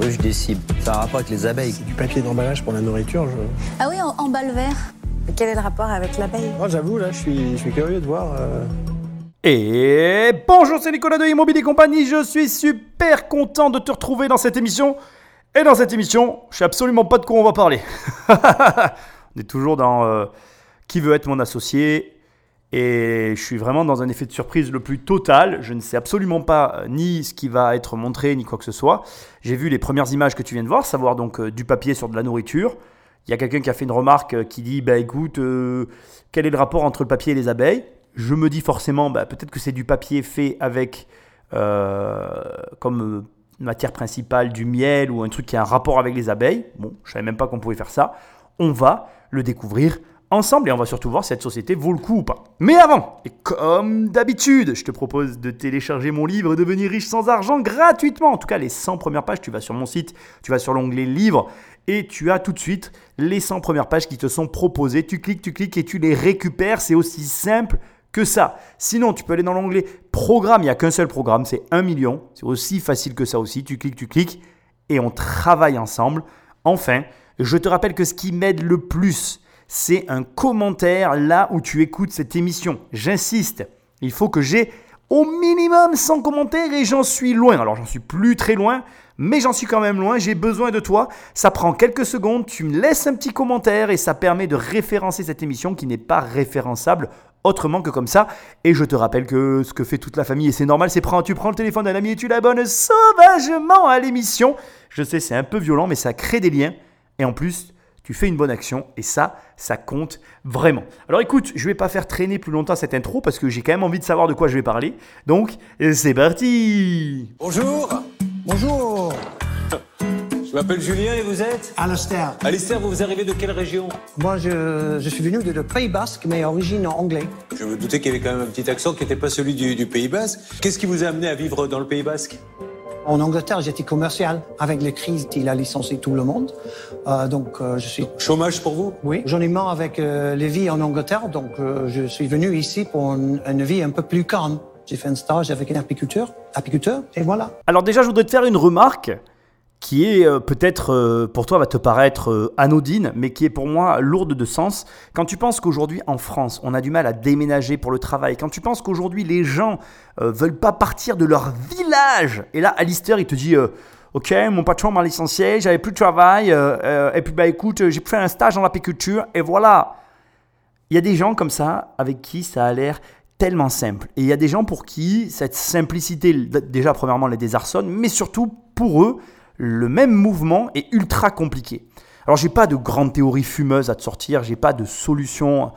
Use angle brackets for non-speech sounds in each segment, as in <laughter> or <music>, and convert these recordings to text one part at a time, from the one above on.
Oui, je décide. Ça a un rapport avec les abeilles. Du papier d'emballage pour la nourriture, je... Ah oui, en, en balle vert. Quel est le rapport avec l'abeille? Moi, j'avoue, là, je suis, je suis curieux de voir... euh, Et bonjour, c'est Nicolas de Immobilier Compagnie. Je suis super content de te retrouver dans cette émission. Et dans cette émission, je sais absolument pas de quoi on va parler. <laughs> on est toujours dans euh, qui veut être mon associé? Et je suis vraiment dans un effet de surprise le plus total. Je ne sais absolument pas euh, ni ce qui va être montré, ni quoi que ce soit. J'ai vu les premières images que tu viens de voir, savoir donc euh, du papier sur de la nourriture. Il y a quelqu'un qui a fait une remarque euh, qui dit bah écoute, quel est le rapport entre le papier et les abeilles? Je me dis forcément, bah, peut-être que c'est du papier fait avec comme matière principale du miel ou un truc qui a un rapport avec les abeilles. Bon, je savais même pas qu'on pouvait faire ça. On va le découvrir ensemble et on va surtout voir si cette société vaut le coup ou pas. Mais avant, et comme d'habitude, je te propose de télécharger mon livre Devenir riche sans argent gratuitement. En tout cas, les 100 premières pages, tu vas sur mon site, tu vas sur l'onglet livre et tu as tout de suite les 100 premières pages qui te sont proposées. Tu cliques, tu cliques et tu les récupères. C'est aussi simple que ça. Sinon, tu peux aller dans l'onglet programme. Il n'y a qu'un seul programme, c'est 1 million. C'est aussi facile que ça aussi. Tu cliques, tu cliques et on travaille ensemble. Enfin, je te rappelle que ce qui m'aide le plus, c'est un commentaire là où tu écoutes cette émission. J'insiste, il faut que j'ai au minimum 100 commentaires et j'en suis loin. Alors j'en suis plus très loin, mais j'en suis quand même loin. J'ai besoin de toi. Ça prend quelques secondes. Tu me laisses un petit commentaire et ça permet de référencer cette émission qui n'est pas référençable autrement que comme ça. Et je te rappelle que ce que fait toute la famille, et c'est normal, c'est prendre, tu prends le téléphone d'un ami et tu l'abonnes sauvagement à l'émission. Je sais, c'est un peu violent, mais ça crée des liens. Et en plus, tu fais une bonne action et ça, ça compte vraiment. Alors écoute, je vais pas faire traîner plus longtemps cette intro parce que j'ai quand même envie de savoir de quoi je vais parler. Donc, c'est parti Bonjour, Bonjour je m'appelle Julien et vous êtes? Alastair. Alistair, vous arrivez de quelle région? Moi, je, je suis venu de, de Pays Basque, mais origine anglais. Je me doutais qu'il y avait quand même un petit accent qui n'était pas celui du, du Pays Basque. Qu'est-ce qui vous a amené à vivre dans le Pays Basque? En Angleterre, j'étais commercial. Avec les crises, il a licencié tout le monde. Euh, donc, euh, je suis. Chômage pour vous? Oui, j'en ai marre avec euh, les vies en Angleterre, donc euh, je suis venu ici pour une, une vie un peu plus calme. J'ai fait un stage avec un apiculteur, apiculteur, et voilà. Alors déjà, je voudrais te faire une remarque qui est euh, peut-être euh, pour toi va te paraître euh, anodine, mais qui est pour moi lourde de sens. Quand tu penses qu'aujourd'hui en France, on a du mal à déménager pour le travail, quand tu penses qu'aujourd'hui les gens euh, veulent pas partir de leur village, et là Alistair il te dit Ok, mon patron m'a licencié, j'avais plus de travail, et puis bah écoute, j'ai fait un stage en apiculture, et voilà. Il y a des gens comme ça avec qui ça a l'air tellement simple. Et il y a des gens pour qui cette simplicité, déjà premièrement, les désarçonne, mais surtout pour eux, le même mouvement est ultra compliqué. Alors j'ai pas de grande théorie fumeuse à te sortir, j'ai pas de solution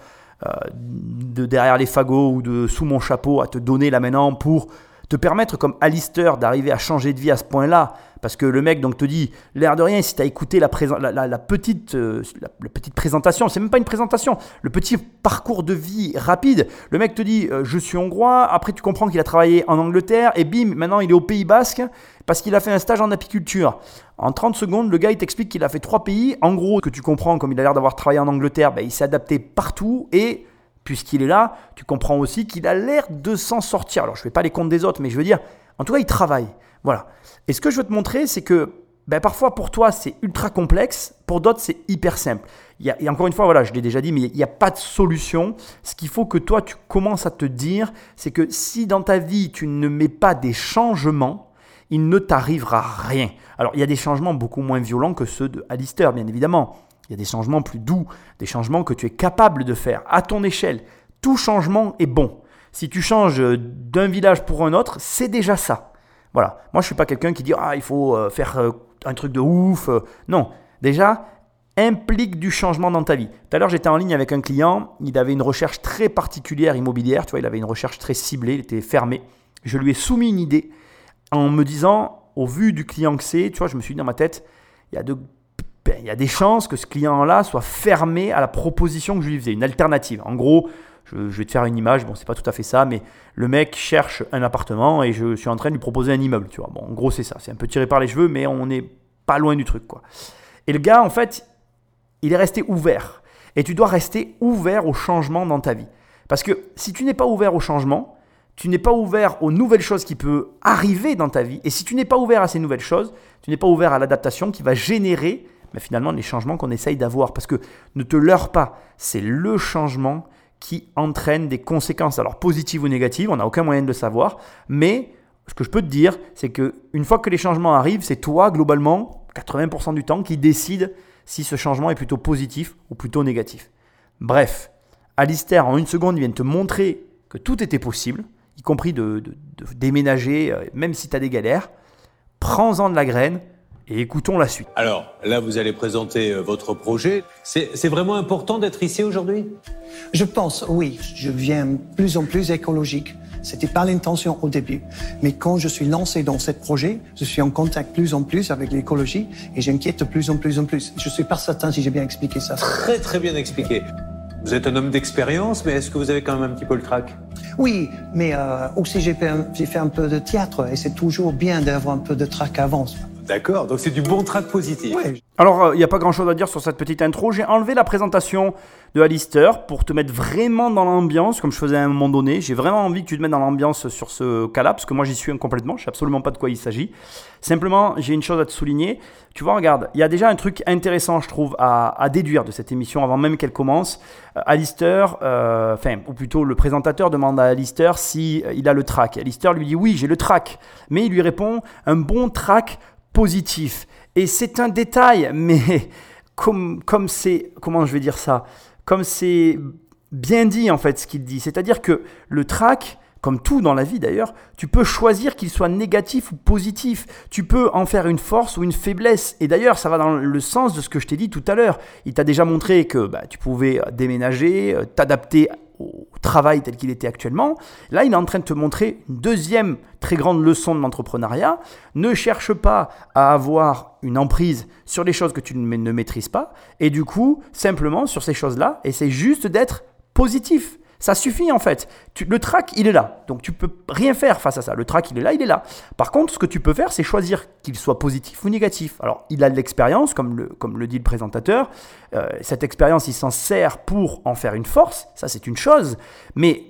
euh, de derrière les fagots ou de sous mon chapeau à te donner là maintenant pour te permettre comme Alistair d'arriver à changer de vie à ce point-là. Parce que le mec donc te dit, l'air de rien, si tu as écouté la, la, petite, euh, la petite présentation, c'est même pas une présentation, le petit parcours de vie rapide, le mec te dit, euh, je suis hongrois, après tu comprends qu'il a travaillé en Angleterre, et bim, maintenant il est au Pays Basque, parce qu'il a fait un stage en apiculture. En 30 secondes, le gars il t'explique qu'il a fait trois pays, en gros, que tu comprends, comme il a l'air d'avoir travaillé en Angleterre, ben, il s'est adapté partout, et puisqu'il est là, tu comprends aussi qu'il a l'air de s'en sortir. Alors, je ne fais pas les comptes des autres, mais je veux dire, en tout cas, il travaille. Voilà. Et ce que je veux te montrer, c'est que ben, parfois, pour toi, c'est ultra complexe, pour d'autres, c'est hyper simple. Il y a, et encore une fois, voilà, je l'ai déjà dit, mais il n'y a pas de solution. Ce qu'il faut que toi, tu commences à te dire, c'est que si dans ta vie, tu ne mets pas des changements, il ne t'arrivera rien. Alors, il y a des changements beaucoup moins violents que ceux de Alistair, bien évidemment. Il y a des changements plus doux, des changements que tu es capable de faire à ton échelle. Tout changement est bon. Si tu changes d'un village pour un autre, c'est déjà ça. Voilà. Moi, je suis pas quelqu'un qui dit ah il faut euh, faire euh, un truc de ouf. euh. Non. Déjà, implique du changement dans ta vie. Tout à l'heure, j'étais en ligne avec un client. Il avait une recherche très particulière immobilière. Tu vois, il avait une recherche très ciblée. Il était fermé. Je lui ai soumis une idée en me disant, au vu du client que c'est, tu vois, je me suis dit dans ma tête, il y a de ben, il y a des chances que ce client-là soit fermé à la proposition que je lui faisais, une alternative. En gros, je, je vais te faire une image, bon, c'est pas tout à fait ça, mais le mec cherche un appartement et je suis en train de lui proposer un immeuble, tu vois. Bon, en gros, c'est ça. C'est un peu tiré par les cheveux, mais on n'est pas loin du truc, quoi. Et le gars, en fait, il est resté ouvert. Et tu dois rester ouvert au changement dans ta vie. Parce que si tu n'es pas ouvert au changement, tu n'es pas ouvert aux nouvelles choses qui peuvent arriver dans ta vie. Et si tu n'es pas ouvert à ces nouvelles choses, tu n'es pas ouvert à l'adaptation qui va générer mais finalement les changements qu'on essaye d'avoir. Parce que ne te leurre pas, c'est le changement qui entraîne des conséquences, alors positives ou négatives, on n'a aucun moyen de le savoir, mais ce que je peux te dire, c'est que une fois que les changements arrivent, c'est toi globalement, 80% du temps, qui décide si ce changement est plutôt positif ou plutôt négatif. Bref, Alistair, en une seconde, vient te montrer que tout était possible, y compris de, déménager, euh, même si tu as des galères. Prends-en de la graine, et écoutons la suite. Alors là, vous allez présenter euh, votre projet. C'est vraiment important d'être ici aujourd'hui? Je pense, oui. Je deviens plus en plus écologique. C'était pas l'intention au début. Mais quand je suis lancé dans ce projet, je suis en contact plus en plus avec l'écologie et j'inquiète de plus en plus en plus. Je suis pas certain si j'ai bien expliqué ça. Très très bien expliqué. Vous êtes un homme d'expérience, mais est-ce que vous avez quand même un petit peu le trac? Oui, mais euh, aussi j'ai fait, fait, un peu de théâtre et c'est toujours bien d'avoir un peu de trac avant. D'accord, donc c'est du bon track positif. Alors, il euh, n'y a pas grand-chose à dire sur cette petite intro. J'ai enlevé la présentation de Alistair pour te mettre vraiment dans l'ambiance, comme je faisais à un moment donné. J'ai vraiment envie que tu te mettes dans l'ambiance sur ce cas-là, parce que moi j'y suis complètement, je sais absolument pas de quoi il s'agit. Simplement, j'ai une chose à te souligner. Tu vois, regarde, il y a déjà un truc intéressant, je trouve, à, déduire de cette émission avant même qu'elle commence. Euh, Alistair, euh, enfin, ou plutôt le présentateur demande à Alistair si il a le track. Alistair lui dit oui, j'ai le track, mais il lui répond un bon track positif. Et c'est un détail, mais comme comme c'est comment je vais dire ça, comme c'est bien dit en fait ce qu'il dit, c'est-à-dire que le trac comme tout dans la vie d'ailleurs, tu peux choisir qu'il soit négatif ou positif. Tu peux en faire une force ou une faiblesse. Et d'ailleurs, ça va dans le sens de ce que je t'ai dit tout à l'heure. Il t'a déjà montré que bah, tu pouvais déménager, euh, t'adapter au travail tel qu'il était actuellement. Là, il est en train de te montrer une deuxième très grande leçon de l'entrepreneuriat. Ne cherche pas à avoir une emprise sur les choses que tu ne maîtrises pas. Et du coup, simplement sur ces choses-là, essaye juste d'être positif. Ça suffit en fait. le track, il est là. Donc tu peux rien faire face à ça. Le track, il est là, il est là. Par contre, ce que tu peux faire, c'est choisir qu'il soit positif ou négatif. Alors, il a de l'expérience, comme le, comme le dit le présentateur. Euh, cette expérience, il s'en sert pour en faire une force. Ça, c'est une chose. Mais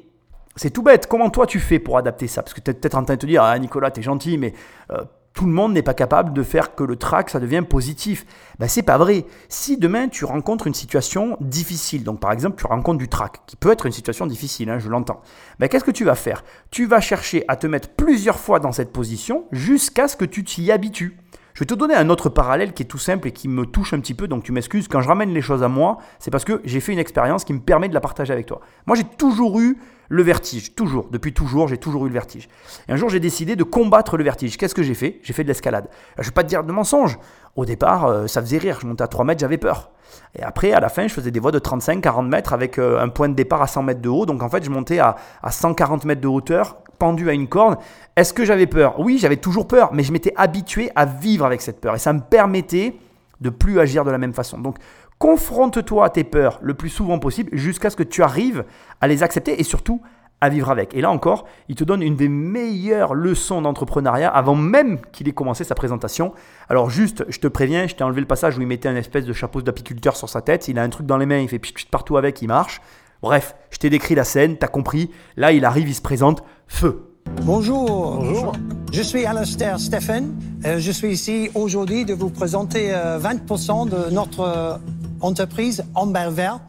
c'est tout bête. Comment toi tu fais pour adapter ça? Parce que tu es peut-être en train de te dire, ah Nicolas, t'es gentil, mais euh, tout le monde n'est pas capable de faire que le track, ça devient positif. Ben, c'est pas vrai. Si demain tu rencontres une situation difficile, donc par exemple tu rencontres du track, qui peut être une situation difficile, hein, je l'entends, ben, qu'est-ce que tu vas faire? Tu vas chercher à te mettre plusieurs fois dans cette position jusqu'à ce que tu t'y habitues. Je vais te donner un autre parallèle qui est tout simple et qui me touche un petit peu, donc tu m'excuses. Quand je ramène les choses à moi, c'est parce que j'ai fait une expérience qui me permet de la partager avec toi. Moi, j'ai toujours eu le vertige, toujours, depuis toujours, j'ai toujours eu le vertige. Et un jour, j'ai décidé de combattre le vertige. Qu'est-ce que j'ai fait? J'ai fait de l'escalade. Je ne vais pas te dire de mensonge. Au départ, euh, ça faisait rire. Je montais à 3 mètres, j'avais peur. Et après, à la fin, je faisais des voies de 35-40 mètres avec euh, un point de départ à 100 mètres de haut. Donc en fait, je montais à, à 140 mètres de hauteur, pendu à une corde. Est-ce que j'avais peur? Oui, j'avais toujours peur, mais je m'étais habitué à vivre avec cette peur. Et ça me permettait de plus agir de la même façon. Donc confronte-toi à tes peurs le plus souvent possible jusqu'à ce que tu arrives à les accepter et surtout à vivre avec. Et là encore, il te donne une des meilleures leçons d'entrepreneuriat avant même qu'il ait commencé sa présentation. Alors juste, je te préviens, je t'ai enlevé le passage où il mettait un espèce de chapeau d'apiculteur sur sa tête, il a un truc dans les mains, il fait pchit partout avec, il marche. Bref, je t'ai décrit la scène, t'as compris. Là, il arrive, il se présente, feu. Bonjour. Bonjour. Je suis Alastair Stephen. Euh, je suis ici aujourd'hui de vous présenter 20% euh, de notre entreprise Amber Vert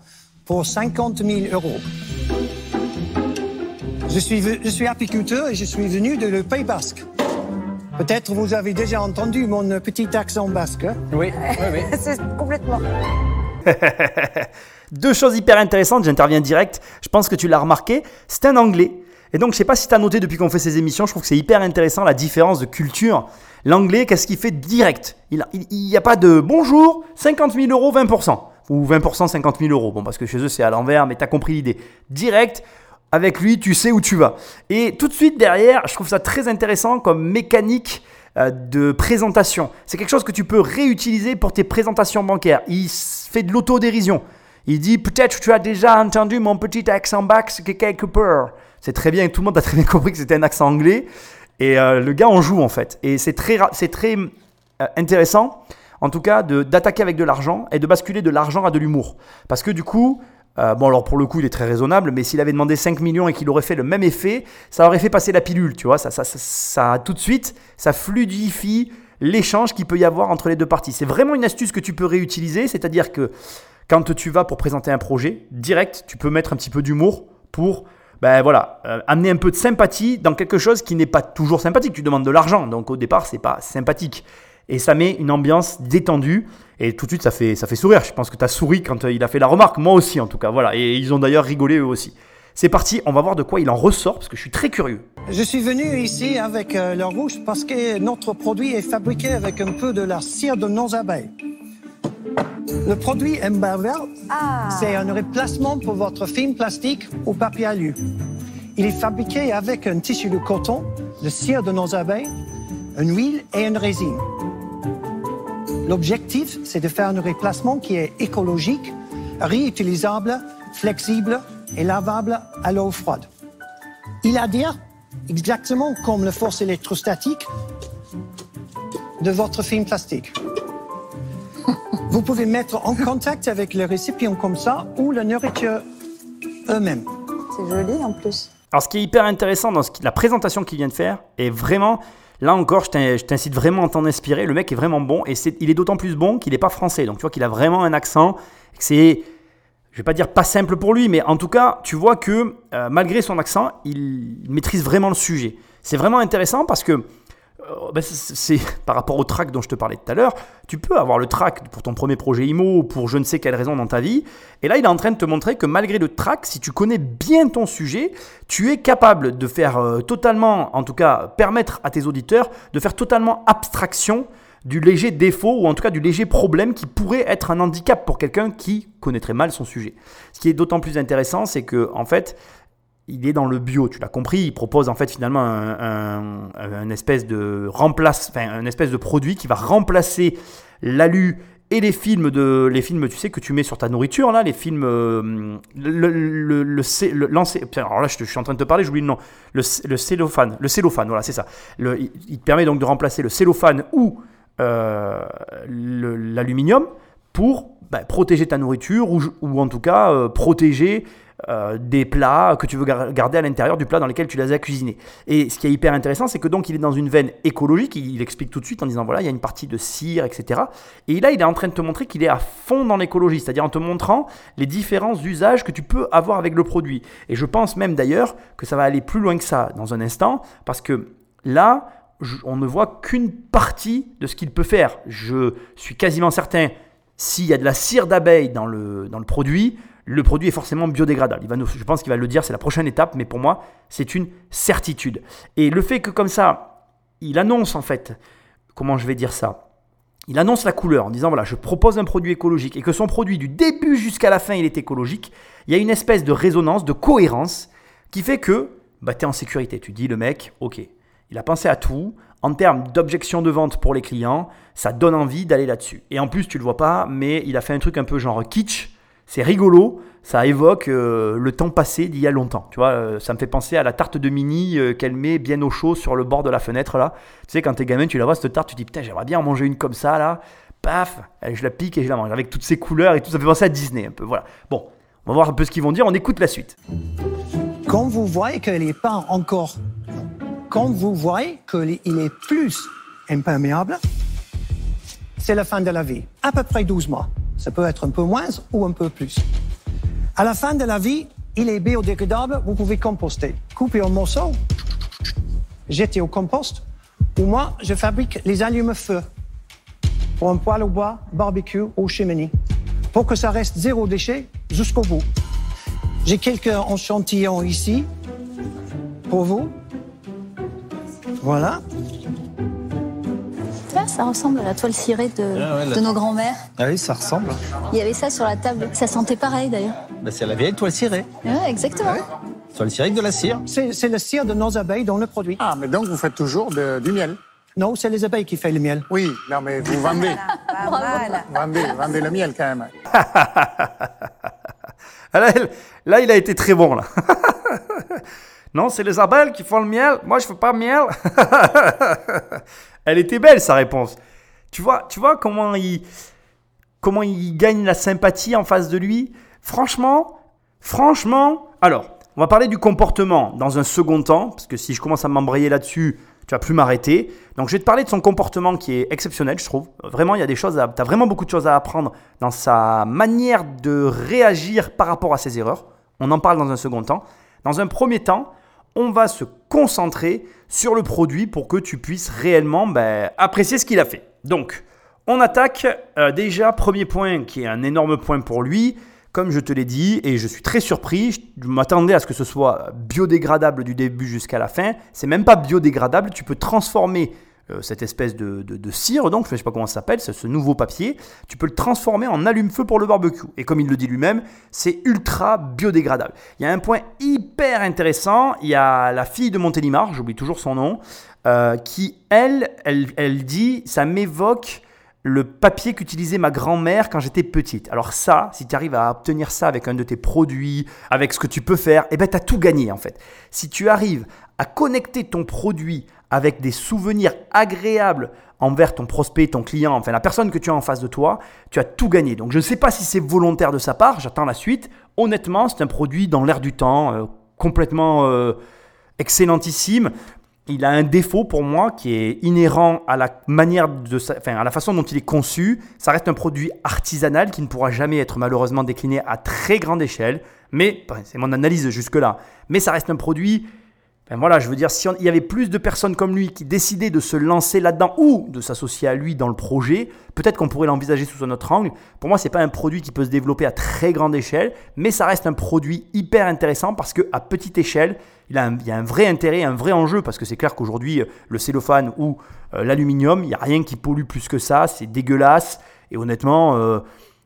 pour 50 000 euros. Je suis, je suis apiculteur et je suis venu de le Pays Basque. Peut-être vous avez déjà entendu mon petit accent basque. Oui, oui, oui. <laughs> C'est complètement. <laughs> Deux choses hyper intéressantes, j'interviens direct. Je pense que tu l'as remarqué. C'est un anglais. Et donc, je sais pas si tu as noté depuis qu'on fait ces émissions, je trouve que c'est hyper intéressant la différence de culture. L'anglais, qu'est-ce qu'il fait direct? Il n'y a, pas de bonjour, 50 000 euros, 20%. Ou 20%, 50 000 euros. Bon, parce que chez eux, c'est à l'envers, mais tu as compris l'idée. Direct, avec lui, tu sais où tu vas. Et tout de suite derrière, je trouve ça très intéressant comme mécanique euh, de présentation. C'est quelque chose que tu peux réutiliser pour tes présentations bancaires. Il fait de l'autodérision. Il dit peut-être tu as déjà entendu mon petit accent basque quelque part. C'est très bien, tout le monde a très bien compris que c'était un accent anglais. Et euh, le gars en joue en fait. Et c'est très, c'est très euh, intéressant, en tout cas, d'attaquer avec de l'argent et de basculer de l'argent à de l'humour. Parce que du coup, Euh, bon, alors pour le coup, il est très raisonnable, mais s'il avait demandé 5 millions et qu'il aurait fait le même effet, ça aurait fait passer la pilule, tu vois. Ça, ça, ça tout de suite, ça fluidifie l'échange qu'il peut y avoir entre les deux parties. C'est vraiment une astuce que tu peux réutiliser, c'est-à-dire que quand tu vas pour présenter un projet, direct, tu peux mettre un petit peu d'humour pour ben voilà, euh, amener un peu de sympathie dans quelque chose qui n'est pas toujours sympathique. Tu demandes de l'argent, donc au départ, c'est pas sympathique. Et ça met une ambiance détendue. Et tout de suite, ça fait, ça fait sourire. Je pense que tu as souri quand euh, il a fait la remarque. Moi aussi, en tout cas. Voilà. Et ils ont d'ailleurs rigolé eux aussi. C'est parti, on va voir de quoi il en ressort parce que je suis très curieux. Je suis venu ici avec euh, le rouge parce que notre produit est fabriqué avec un peu de la cire de nos abeilles. Le produit Embervel, Ah. c'est un remplacement pour votre film plastique ou papier alu. Il est fabriqué avec un tissu de coton, de cire de nos abeilles, une huile et une résine. L'objectif, c'est de faire un remplacement qui est écologique, réutilisable, flexible et lavable à l'eau froide. Il adhère exactement comme la force électrostatique de votre film plastique. Vous pouvez mettre en contact avec le récipient comme ça ou la nourriture eux-mêmes. C'est joli en plus. Alors, ce qui est hyper intéressant dans ce qui- la présentation qu'il vient de faire, est vraiment, là encore, je t'in- je t'incite vraiment à t'en inspirer. Le mec est vraiment bon et il est d'autant plus bon qu'il n'est pas français. Donc, tu vois qu'il a vraiment un accent. et que C'est, je vais pas dire pas simple pour lui, mais en tout cas, tu vois que euh, malgré son accent, il, il maîtrise vraiment le sujet. C'est vraiment intéressant parce que euh, ben, c'est <laughs> par rapport au track dont je te parlais tout à l'heure, tu peux avoir le track pour ton premier projet IMO ou pour je ne sais quelle raison dans ta vie. Et là, il est en train de te montrer que malgré le track, si tu connais bien ton sujet, tu es capable de faire euh, totalement, en tout cas, permettre à tes auditeurs de faire totalement abstraction du léger défaut ou en tout cas du léger problème qui pourrait être un handicap pour quelqu'un qui connaîtrait mal son sujet. Ce qui est d'autant plus intéressant, c'est que en fait, il est dans le bio, tu l'as compris. Il propose en fait finalement un, espèce de remplace, enfin, un espèce de produit qui va remplacer l'alu et les films de les films tu sais que tu mets sur ta nourriture là les films euh, le le putain, alors là je, suis en train de te parler j'oublie le nom le, le cellophane le cellophane voilà c'est ça il, te permet donc de remplacer le cellophane ou euh, l'aluminium pour bah, protéger ta nourriture ou, ou en tout cas euh, protéger euh, des plats que tu veux gar- garder à l'intérieur du plat dans lequel tu les as cuisinés. Et ce qui est hyper intéressant, c'est que donc il est dans une veine écologique, il, explique tout de suite en disant voilà, il y a une partie de cire, etc. Et là, il est en train de te montrer qu'il est à fond dans l'écologie, c'est-à-dire en te montrant les différents usages que tu peux avoir avec le produit. Et je pense même d'ailleurs que ça va aller plus loin que ça dans un instant, parce que là, on ne voit qu'une partie de ce qu'il peut faire. Je suis quasiment certain, s'il y a de la cire d'abeille dans le, dans le produit, le produit est forcément biodégradable. Il va je pense qu'il va le dire, c'est la prochaine étape, mais pour moi, c'est une certitude. Et le fait que comme ça, il annonce en fait, comment je vais dire ça il annonce la couleur en disant voilà, je propose un produit écologique et que son produit du début jusqu'à la fin il est écologique, il y a une espèce de résonance, de cohérence qui fait que bah, tu es en sécurité. Tu dis le mec, ok, il a pensé à tout. En termes d'objection de vente pour les clients, ça donne envie d'aller là-dessus. Et en plus, tu le vois pas, mais il a fait un truc un peu genre kitsch. C'est rigolo, ça évoque euh, le temps passé d'il y a longtemps. Tu vois, euh, ça me fait penser à la tarte de mini euh, qu'elle met bien au chaud sur le bord de la fenêtre là. Tu sais, quand t'es gamin, tu la vois cette tarte, tu te dis putain, j'aimerais bien en manger une comme ça là. Paf, je la pique et je la mange avec toutes ces couleurs et tout. Ça fait penser à Disney un peu. Voilà. Bon, on va voir un peu ce qu'ils vont dire. On écoute la suite. Quand vous voyez qu'il n'est pas encore, quand vous voyez qu'il est plus imperméable, c'est la fin de la vie. À peu près 12 mois. Ça peut être un peu moins ou un peu plus. À la fin de la vie, il est biodégradable, vous pouvez composter. Couper en morceaux, jeter au compost. Ou moi, je fabrique les allumes-feu pour un poêle au bois, barbecue ou cheminée, pour que ça reste zéro déchet jusqu'au bout. J'ai quelques échantillons ici pour vous. Voilà. Ah, ça ressemble à la toile cirée de, de nos grands-mères. Ah oui, ça ressemble. Il y avait ça sur la table. Ça sentait pareil d'ailleurs. Bah, c'est la vieille toile cirée. Ouais, exactement. Toile cirée avec de la cire. C'est c'est le cire de nos abeilles dans le produit. Ah, mais donc vous faites toujours de- du miel? Non, c'est les abeilles qui font le miel. Oui, non, mais vous vendez, vendez, vendez le miel quand même. <laughs> Ah, là, il a été très bon, là. <laughs> non, c'est les abeilles qui font le miel. Moi, je fais pas miel. <laughs> Elle était belle, sa réponse. Tu vois, tu vois comment il, comment il gagne la sympathie en face de lui? Franchement, Franchement, alors, on va parler du comportement dans un second temps, parce que si je commence à m'embrayer là-dessus, tu vas plus m'arrêter. Donc je vais te parler de son comportement qui est exceptionnel, je trouve. Vraiment, il y a des choses, as vraiment beaucoup de choses à apprendre dans sa manière de réagir par rapport à ses erreurs. On en parle dans un second temps. Dans un premier temps, on va se concentrer sur le produit pour que tu puisses réellement ben, apprécier ce qu'il a fait. Donc, on attaque euh, déjà, premier point qui est un énorme point pour lui, comme je te l'ai dit, et je suis très surpris, je m'attendais à ce que ce soit biodégradable du début jusqu'à la fin. C'est même pas biodégradable, tu peux transformer cette espèce de, cire, donc je ne sais pas comment ça s'appelle, ce nouveau papier, tu peux le transformer en allume-feu pour le barbecue. Et comme il le dit lui-même, c'est ultra biodégradable. Il y a un point hyper intéressant, il y a la fille de Montélimar, j'oublie toujours son nom, euh, qui, elle, elle, elle dit, ça m'évoque le papier qu'utilisait ma grand-mère quand j'étais petite. Alors ça, si tu arrives à obtenir ça avec un de tes produits, avec ce que tu peux faire, eh ben tu as tout gagné en fait. Si tu arrives à connecter ton produit avec des souvenirs agréables envers ton prospect, ton client, enfin la personne que tu as en face de toi, tu as tout gagné. Donc je ne sais pas si c'est volontaire de sa part, j'attends la suite. Honnêtement, c'est un produit dans l'air du temps, euh, complètement euh, excellentissime il a un défaut pour moi qui est inhérent à la manière enfin, à la façon dont il est conçu. Ça reste un produit artisanal qui ne pourra jamais être malheureusement décliné à très grande échelle. Mais c'est mon analyse jusque là. Mais ça reste un produit voilà, je veux dire, s'il y avait plus de personnes comme lui qui décidaient de se lancer là-dedans ou de s'associer à lui dans le projet, peut-être qu'on pourrait l'envisager sous un autre angle. Pour moi, ce n'est pas un produit qui peut se développer à très grande échelle, mais ça reste un produit hyper intéressant parce qu'à petite échelle, il, a y a un vrai intérêt, un vrai enjeu, parce que c'est clair qu'aujourd'hui, euh, le cellophane ou euh, l'aluminium, il n'y a rien qui pollue plus que ça, c'est dégueulasse. Et honnêtement, euh,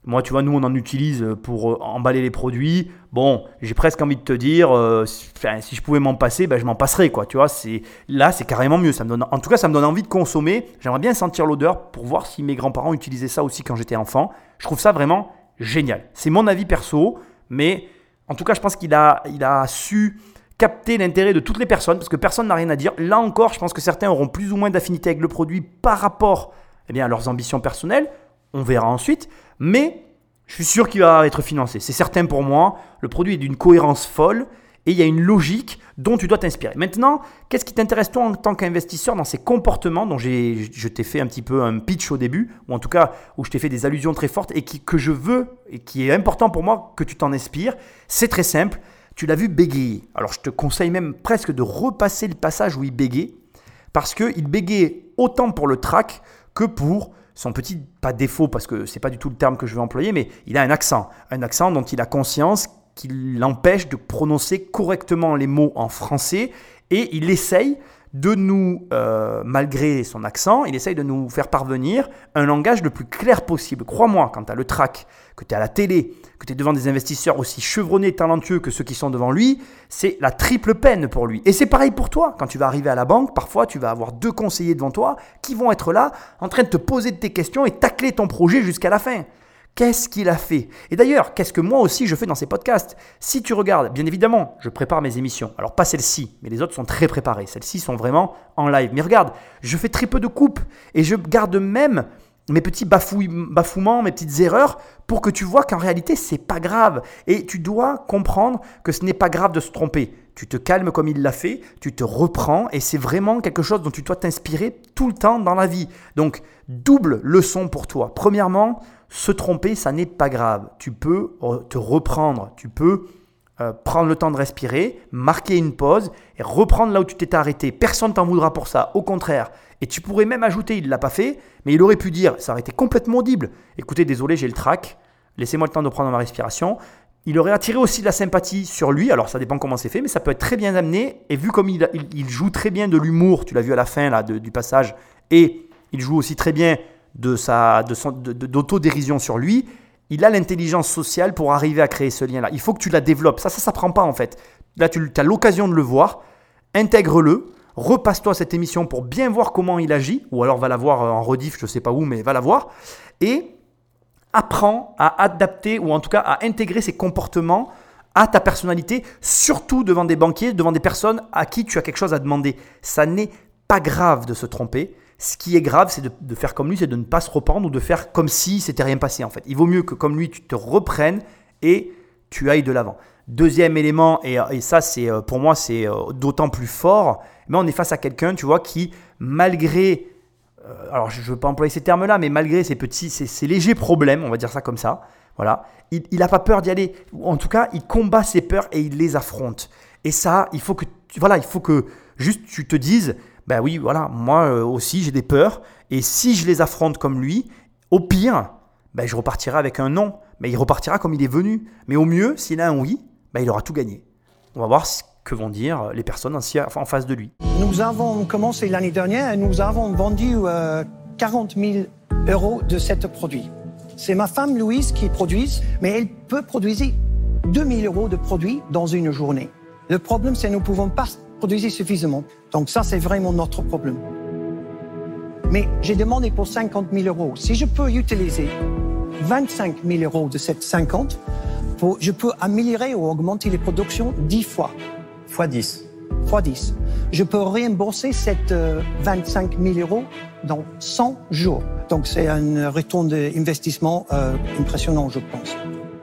moi, tu vois, nous, on en utilise pour euh, emballer les produits. Bon, j'ai presque envie de te dire, euh, si je pouvais m'en passer, ben, je m'en passerais, quoi. Tu vois, c'est là, c'est carrément mieux. Ça me donne, en tout cas, ça me donne envie de consommer. J'aimerais bien sentir l'odeur pour voir si mes grands-parents utilisaient ça aussi quand j'étais enfant. Je trouve ça vraiment génial. C'est mon avis perso, mais en tout cas, je pense qu'il a, il a su capter l'intérêt de toutes les personnes parce que personne n'a rien à dire. Là encore, je pense que certains auront plus ou moins d'affinité avec le produit par rapport eh bien, à leurs ambitions personnelles. On verra ensuite. Mais je suis sûr qu'il va être financé. C'est certain pour moi. Le produit est d'une cohérence folle et il y a une logique dont tu dois t'inspirer. Maintenant, qu'est-ce qui t'intéresse toi en tant qu'investisseur dans ces comportements dont je t'ai fait un petit peu un pitch au début, ou en tout cas où je t'ai fait des allusions très fortes et que je veux et qui est important pour moi que tu t'en inspires? C'est très simple. Tu l'as vu bégayer. Alors je te conseille même presque de repasser le passage où il bégayait parce qu'il bégayait autant pour le track que pour son petit, pas défaut parce que c'est pas du tout le terme que je vais employer, mais il a un accent. Un accent dont il a conscience qui l'empêche de prononcer correctement les mots en français et il essaye de nous, euh, malgré son accent, il essaye de nous faire parvenir un langage le plus clair possible. Crois-moi, quand tu as le track, que tu es à la télé, que tu es devant des investisseurs aussi chevronnés et talentueux que ceux qui sont devant lui, c'est la triple peine pour lui. Et c'est pareil pour toi. Quand tu vas arriver à la banque, parfois tu vas avoir deux conseillers devant toi qui vont être là en train de te poser tes questions et tacler ton projet jusqu'à la fin. Qu'est-ce qu'il a fait Et d'ailleurs, qu'est-ce que moi aussi je fais dans ces podcasts? Si tu regardes, bien évidemment, je prépare mes émissions. Alors pas celles-ci, mais les autres sont très préparées. Celles-ci sont vraiment en live. Mais regarde, je fais très peu de coupes et je garde même mes petits bafouements, mes petites erreurs, pour que tu vois qu'en réalité, c'est pas grave. Et tu dois comprendre que ce n'est pas grave de se tromper. Tu te calmes comme il l'a fait, tu te reprends, et c'est vraiment quelque chose dont tu dois t'inspirer tout le temps dans la vie. Donc, double leçon pour toi. Premièrement, se tromper, ça n'est pas grave. Tu peux te reprendre, tu peux euh, prendre le temps de respirer, marquer une pause et reprendre là où tu t'es arrêté. Personne t'en voudra pour ça, au contraire. Et tu pourrais même ajouter, il ne l'a pas fait, mais il aurait pu dire, ça aurait été complètement audible. Écoutez, désolé, j'ai le trac, laissez-moi le temps de prendre ma respiration. Il aurait attiré aussi de la sympathie sur lui, alors ça dépend comment c'est fait, mais ça peut être très bien amené. Et vu comme il, il, joue très bien de l'humour, tu l'as vu à la fin là, du passage, et il joue aussi très bien de sa d'autodérision sur lui, il a l'intelligence sociale pour arriver à créer ce lien-là. Il faut que tu la développes. Ça, ça ne s'apprend pas en fait. Là, tu as l'occasion de le voir. Intègre-le. Repasse-toi cette émission pour bien voir comment il agit. Ou alors va la voir en rediff, je ne sais pas où, mais va la voir. Et apprends à adapter ou en tout cas à intégrer ces comportements à ta personnalité, surtout devant des banquiers, devant des personnes à qui tu as quelque chose à demander. Ça n'est pas grave de se tromper. Ce qui est grave, c'est de, faire comme lui, c'est de ne pas se reprendre ou de faire comme si c'était rien passé en fait. Il vaut mieux que comme lui, tu te reprennes et tu ailles de l'avant. Deuxième élément, et, et ça c'est euh, pour moi c'est euh, d'autant plus fort, mais on est face à quelqu'un, tu vois, qui malgré, euh, alors je ne veux pas employer ces termes-là, mais malgré ces petits, ces, ces légers problèmes, on va dire ça comme ça, voilà, il n'a pas peur d'y aller. En tout cas, il combat ses peurs et il les affronte. Et ça, il faut que, voilà, il faut que juste tu te dises, ben oui, voilà, moi euh, aussi j'ai des peurs. Et si je les affronte comme lui, au pire, ben je repartirai avec un non. Mais il repartira comme il est venu. Mais au mieux, s'il a un oui, ben il aura tout gagné. On va voir ce que vont dire les personnes en, face de lui. Nous avons commencé l'année dernière et nous avons vendu euh, 40 000 euros de ce produit. C'est ma femme Louise qui produit, mais elle peut produire 2 000 euros de produits dans une journée. Le problème, c'est que nous ne pouvons pas produire suffisamment. Donc ça, c'est vraiment notre problème. Mais j'ai demandé pour 50 000 euros. Si je peux utiliser 25 000 euros de cette 50, pour, je peux améliorer ou augmenter les productions 10 fois Fois 10. fois 10. Je peux rembourser cette euh, 25 000 euros dans 100 jours. Donc c'est un retour d'investissement euh, impressionnant, je pense.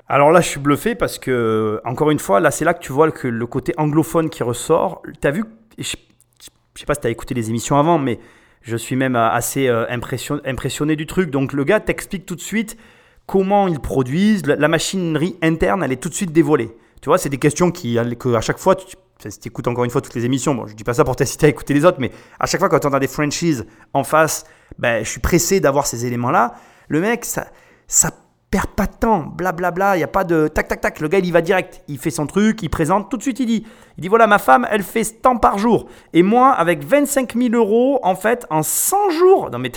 Alors là, je suis bluffé parce que, encore une fois, là, c'est là que tu vois que le côté anglophone qui ressort. Tu as vu, je, je sais pas si tu as écouté les émissions avant, mais je suis même euh, assez euh, impression- impressionné du truc. Donc le gars t'explique tout de suite comment ils produisent. La, la machinerie interne, elle est tout de suite dévoilée. Tu vois, c'est des questions qui, que à chaque fois, tu, si tu écoutes encore une fois toutes les émissions, bon, je dis pas ça pour t'inciter à écouter les autres, mais à chaque fois quand on a des franchises en face, ben, je suis pressé d'avoir ces éléments-là. Le mec, ça, ça perd pas de temps, blablabla, il n'y a pas de tac tac tac, le gars il y va direct, il fait son truc, il présente, tout de suite il dit, il dit voilà ma femme elle fait temps par jour, et moi avec 25 000 euros en fait en 100 jours, non mais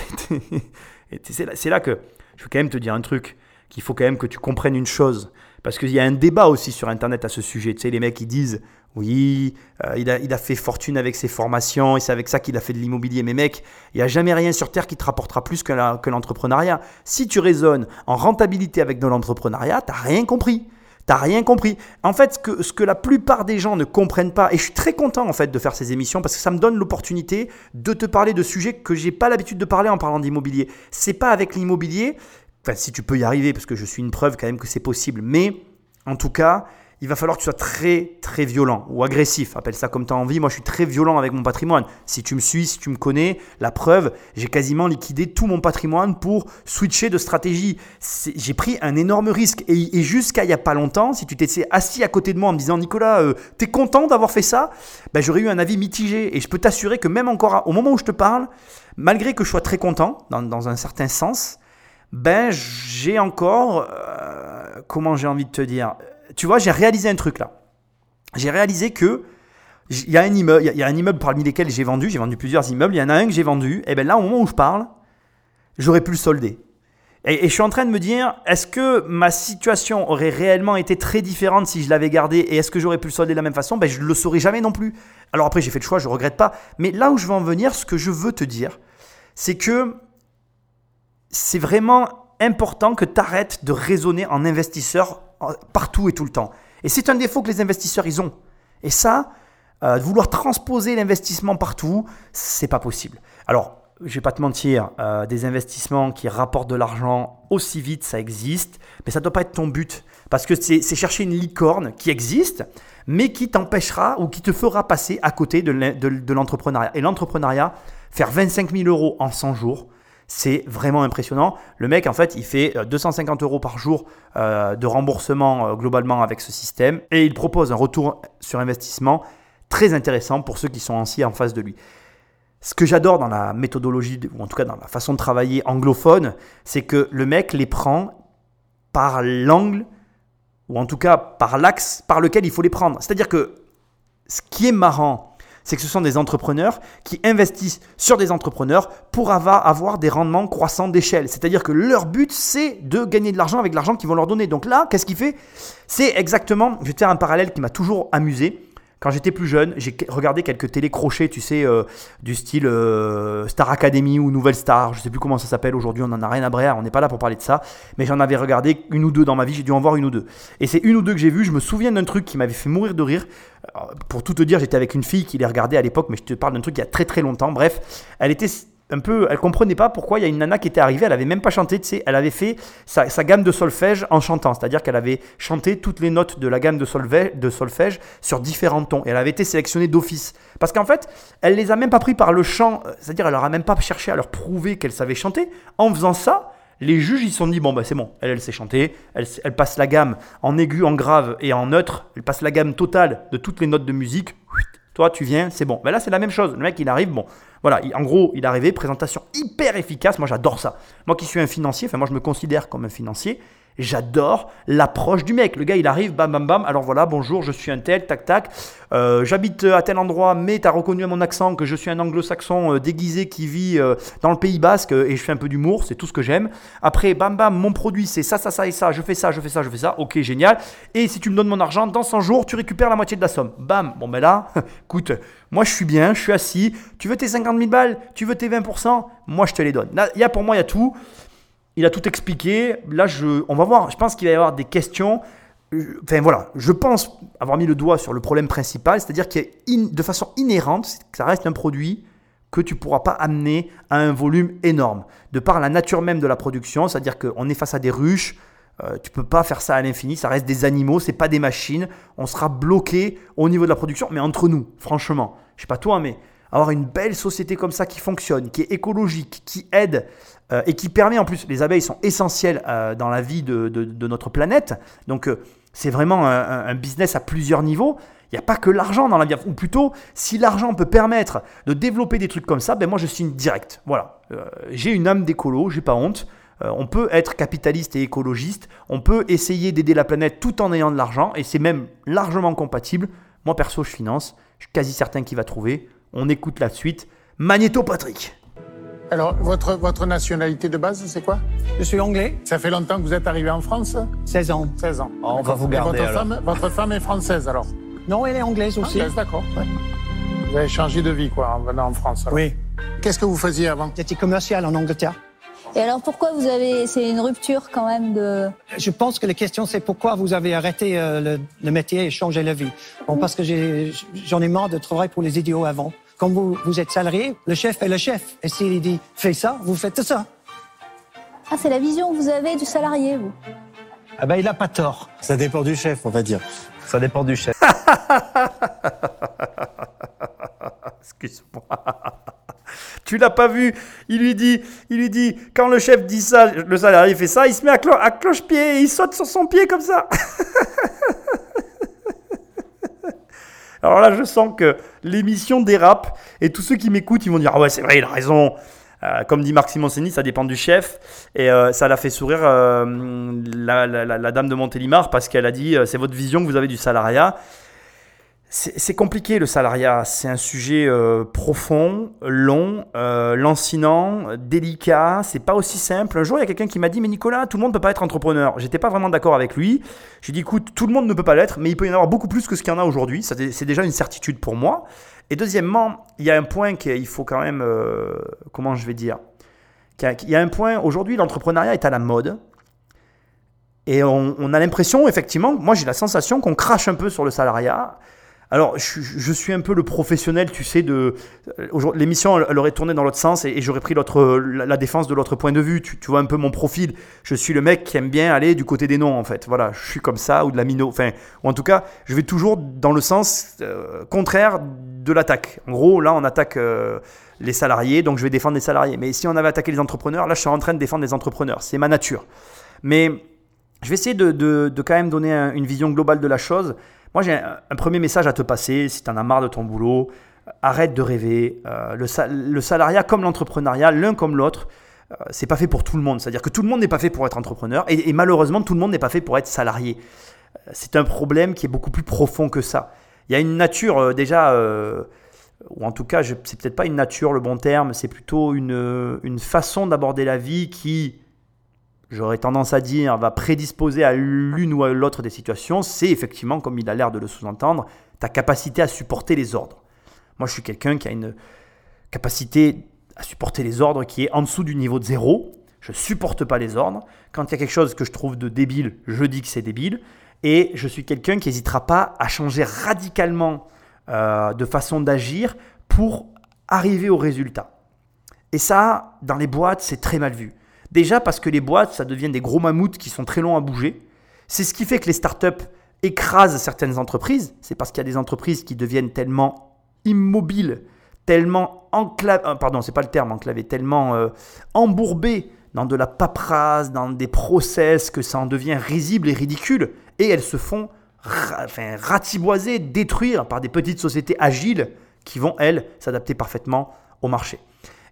c'est là que je veux quand même te dire un truc, qu'il faut quand même que tu comprennes une chose, parce qu'il y a un débat aussi sur internet à ce sujet, tu sais les mecs ils disent oui, euh, il, a, fait fortune avec ses formations et c'est avec ça qu'il a fait de l'immobilier. Mais mec, il n'y a jamais rien sur Terre qui te rapportera plus que l'entrepreneuriat. Si tu raisonnes en rentabilité avec de l'entrepreneuriat, t'as rien compris. T'as rien compris. En fait, ce que, ce que la plupart des gens ne comprennent pas, et je suis très content en fait de faire ces émissions parce que ça me donne l'opportunité de te parler de sujets que j'ai pas l'habitude de parler en parlant d'immobilier. C'est pas avec l'immobilier, enfin si tu peux y arriver parce que je suis une preuve quand même que c'est possible, mais en tout cas, il va falloir que tu sois très très violent ou agressif, appelle ça comme tu as envie. Moi, je suis très violent avec mon patrimoine. Si tu me suis, si tu me connais, la preuve, j'ai quasiment liquidé tout mon patrimoine pour switcher de stratégie. J'ai pris un énorme risque et, jusqu'à il y a pas longtemps, si tu t'étais assis à côté de moi en me disant Nicolas, euh, t'es content d'avoir fait ça? Ben, J'aurais eu un avis mitigé et je peux t'assurer que même encore au moment où je te parle, malgré que je sois très content dans, dans un certain sens, ben j'ai encore, euh, comment j'ai envie de te dire, tu vois, j'ai réalisé un truc là. J'ai réalisé que il y a un immeuble, parmi lesquels j'ai vendu, j'ai vendu plusieurs immeubles, il y en a un que j'ai vendu, et ben là au moment où je parle, j'aurais pu le solder. Et, je suis en train de me dire, est-ce que ma situation aurait réellement été très différente si je l'avais gardé et est-ce que j'aurais pu le solder de la même façon? Ben, Je ne le saurais jamais non plus. Alors après, j'ai fait le choix, je ne regrette pas. Mais là où je veux en venir, ce que je veux te dire, c'est que c'est vraiment important que tu arrêtes de raisonner en investisseur partout et tout le temps. Et c'est un défaut que les investisseurs, ils ont. Et ça, euh, vouloir transposer l'investissement partout, c'est pas possible. Alors, je vais pas te mentir, euh, des investissements qui rapportent de l'argent aussi vite, ça existe, mais ça doit pas être ton but. Parce que c'est chercher une licorne qui existe, mais qui t'empêchera ou qui te fera passer à côté de l'entrepreneuriat. Et l'entrepreneuriat, faire 25 000 euros en 100 jours, c'est vraiment impressionnant. Le mec, en fait, il fait euh, 250 euros par jour euh, de remboursement euh, globalement avec ce système et il propose un retour sur investissement très intéressant pour ceux qui sont ainsi en face de lui. Ce que j'adore dans la méthodologie, ou en tout cas dans la façon de travailler anglophone, c'est que le mec les prend par l'angle, ou en tout cas par l'axe par lequel il faut les prendre. C'est-à-dire que ce qui est marrant, c'est que ce sont des entrepreneurs qui investissent sur des entrepreneurs pour avoir, des rendements croissants d'échelle. C'est-à-dire que leur but, c'est de gagner de l'argent avec l'argent qu'ils vont leur donner. Donc là, qu'est-ce qu'il fait? C'est exactement, je vais te faire un parallèle qui m'a toujours amusé. Quand j'étais plus jeune, j'ai regardé quelques télécrochets, tu sais, euh, du style euh, Star Academy ou Nouvelle Star, je sais plus comment ça s'appelle aujourd'hui, on en a rien à brer, on n'est pas là pour parler de ça, mais j'en avais regardé une ou deux dans ma vie, j'ai dû en voir une ou deux. Et c'est une ou deux que j'ai vu, je me souviens d'un truc qui m'avait fait mourir de rire. Pour tout te dire, j'étais avec une fille qui les regardait à l'époque, mais je te parle d'un truc il y a très très longtemps. Bref, elle était un peu, elle comprenait pas pourquoi il y a une nana qui était arrivée, elle avait même pas chanté, tu sais, elle avait fait sa, gamme de solfège en chantant, c'est-à-dire qu'elle avait chanté toutes les notes de la gamme de solfège, sur différents tons, et elle avait été sélectionnée d'office. Parce qu'en fait, elle les a même pas pris par le chant, c'est-à-dire elle leur a même pas cherché à leur prouver qu'elle savait chanter. En faisant ça, les juges ils se sont dit bon bah c'est bon, elle elle sait chanter, elle, elle passe la gamme en aigu, en grave et en neutre, elle passe la gamme totale de toutes les notes de musique. Toi tu viens, c'est bon. Ben là c'est la même chose. Le mec il arrive, bon, voilà, il- en gros, il est arrivé, présentation hyper efficace. Moi, j'adore ça. Moi qui suis un financier, enfin, moi, je me considère comme un financier. J'adore l'approche du mec. Le gars, il arrive, bam, bam, bam. Alors voilà, bonjour, je suis un tel, tac, tac. Euh, J'habite à tel endroit, mais tu as reconnu à mon accent que je suis un anglo-saxon euh, déguisé qui vit euh, dans le Pays Basque euh, et je fais un peu d'humour, c'est tout ce que j'aime. Après, bam, bam, mon produit, c'est ça, ça, ça et ça. Je fais ça, je fais ça, je fais ça. Ok, génial. Et si tu me donnes mon argent, dans 100 jours, tu récupères la moitié de la somme. Bam. Bon, ben là, <laughs> écoute, moi, je suis bien, je suis assis. Tu veux tes 50 000 balles? Tu veux tes 20% Moi, je te les donne. Là, y a pour moi, il y a tout. Il a tout expliqué. Là, je, on va voir. Je pense qu'il va y avoir des questions. Euh, Enfin voilà, je pense avoir mis le doigt sur le problème principal, c'est-à-dire qu'il y a de façon inhérente, que ça reste un produit que tu ne pourras pas amener à un volume énorme. De par la nature même de la production, c'est-à-dire qu'on est face à des ruches, euh, tu peux pas faire ça à l'infini, ça reste des animaux, c'est pas des machines. On sera bloqué au niveau de la production, mais entre nous, franchement, je sais pas toi, mais avoir une belle société comme ça qui fonctionne, qui est écologique, qui aide euh, et qui permet en plus, les abeilles sont essentielles euh, dans la vie de, notre planète. Donc euh, c'est vraiment un, business à plusieurs niveaux. Il n'y a pas que l'argent dans la vie. Ou plutôt, si l'argent peut permettre de développer des trucs comme ça, ben moi je signe direct. Voilà. J'ai une âme d'écolo, j'ai pas honte. On peut être capitaliste et écologiste. On peut essayer d'aider la planète tout en ayant de l'argent. Et c'est même largement compatible. Moi perso, je finance. Je suis quasi certain qu'il va trouver. On écoute la suite. Magnéto Patrick. Alors, votre, votre nationalité de base, c'est quoi? Je suis anglais, Ça fait longtemps que vous êtes arrivé en France? 16 ans. 16 ans. Oh, on va vous Et garder, Votre alors. femme, votre femme est française alors? Non, elle est anglaise aussi. Anglaise, d'accord. Vous avez changé de vie, quoi, en venant en France. alors. Oui. Qu'est-ce que vous faisiez avant? J'étais commercial en Angleterre. Et alors pourquoi vous avez. C'est une rupture quand même de. Je pense que la question, c'est pourquoi vous avez arrêté euh, le, le métier et changé la vie. Bon, parce que j'en ai marre de travailler pour les idiots avant. Quand vous, vous êtes salarié, le chef est le chef. Et s'il dit fais ça, vous faites ça. Ah, c'est la vision que vous avez du salarié, vous. Ah bah il a pas tort. Ça dépend du chef, on va dire. Ça dépend du chef. <laughs> Excuse-moi. Tu l'as pas vu Il lui dit, il lui dit, quand le chef dit ça, le salarié fait ça, il se met à, clo- à cloche-pied et il saute sur son pied comme ça. <laughs> Alors là, je sens que l'émission dérape et tous ceux qui m'écoutent, ils vont dire ah ouais, c'est vrai, il a raison. Euh, comme dit Marc Simoncini, ça dépend du chef. Et euh, ça l'a fait sourire euh, la, dame de Montélimar parce qu'elle a dit c'est votre vision que vous avez du salariat. C'est compliqué le salariat, c'est un sujet euh, profond, long, euh, lancinant, délicat, c'est pas aussi simple. Un jour, il y a quelqu'un qui m'a dit Mais Nicolas, tout le monde ne peut pas être entrepreneur. J'étais pas vraiment d'accord avec lui. J'ai dit Écoute, tout le monde ne peut pas l'être, mais il peut y en avoir beaucoup plus que ce qu'il y en a aujourd'hui. C'est déjà une certitude pour moi. Et deuxièmement, il y a un point qu'il faut quand même. euh, comment je vais dire Il y a un point, aujourd'hui, l'entrepreneuriat est à la mode. Et on a l'impression, effectivement, moi j'ai la sensation qu'on crache un peu sur le salariat. Alors, je, suis un peu le professionnel, tu sais, de. euh, L'émission, elle, aurait tourné dans l'autre sens et, j'aurais pris la, défense de l'autre point de vue. Tu, vois un peu mon profil. Je suis le mec qui aime bien aller du côté des noms, en fait. Voilà, je suis comme ça, ou de la mino. Enfin, ou en tout cas, je vais toujours dans le sens euh, contraire de l'attaque. En gros, là, on attaque euh, les salariés, donc je vais défendre les salariés. Mais si on avait attaqué les entrepreneurs, là, je suis en train de défendre les entrepreneurs. C'est ma nature. Mais je vais essayer de, quand même donner un- une vision globale de la chose. Moi, j'ai un, premier message à te passer. Si tu en as marre de ton boulot, euh, arrête de rêver. Euh, le, sa- le salariat comme l'entrepreneuriat, l'un comme l'autre, euh, c'est pas fait pour tout le monde. C'est-à-dire que tout le monde n'est pas fait pour être entrepreneur et, malheureusement, tout le monde n'est pas fait pour être salarié. Euh, C'est un problème qui est beaucoup plus profond que ça. Il y a une nature déjà, ou en tout cas, c'est peut-être pas une nature le bon terme, c'est plutôt une façon d'aborder la vie qui, j'aurais tendance à dire, va prédisposer à l'une ou à l'autre des situations, c'est effectivement, comme il a l'air de le sous-entendre, ta capacité à supporter les ordres. Moi, je suis quelqu'un qui a une capacité à supporter les ordres qui est en dessous du niveau de zéro. Je supporte pas les ordres. Quand il y a quelque chose que je trouve de débile, je dis que c'est débile. Et je suis quelqu'un qui n'hésitera pas à changer radicalement euh, de façon d'agir pour arriver au résultat. Et ça, dans les boîtes, c'est très mal vu. Déjà parce que les boîtes, ça devient des gros mammouths qui sont très longs à bouger. C'est ce qui fait que les startups écrasent certaines entreprises. C'est parce qu'il y a des entreprises qui deviennent tellement immobiles, tellement enclavées, pardon, c'est pas le terme tellement euh, embourbées dans de la paperasse, dans des process, que ça en devient risible et ridicule. Et elles se font enfin, ratiboiser, détruire par des petites sociétés agiles qui vont, elles, s'adapter parfaitement au marché.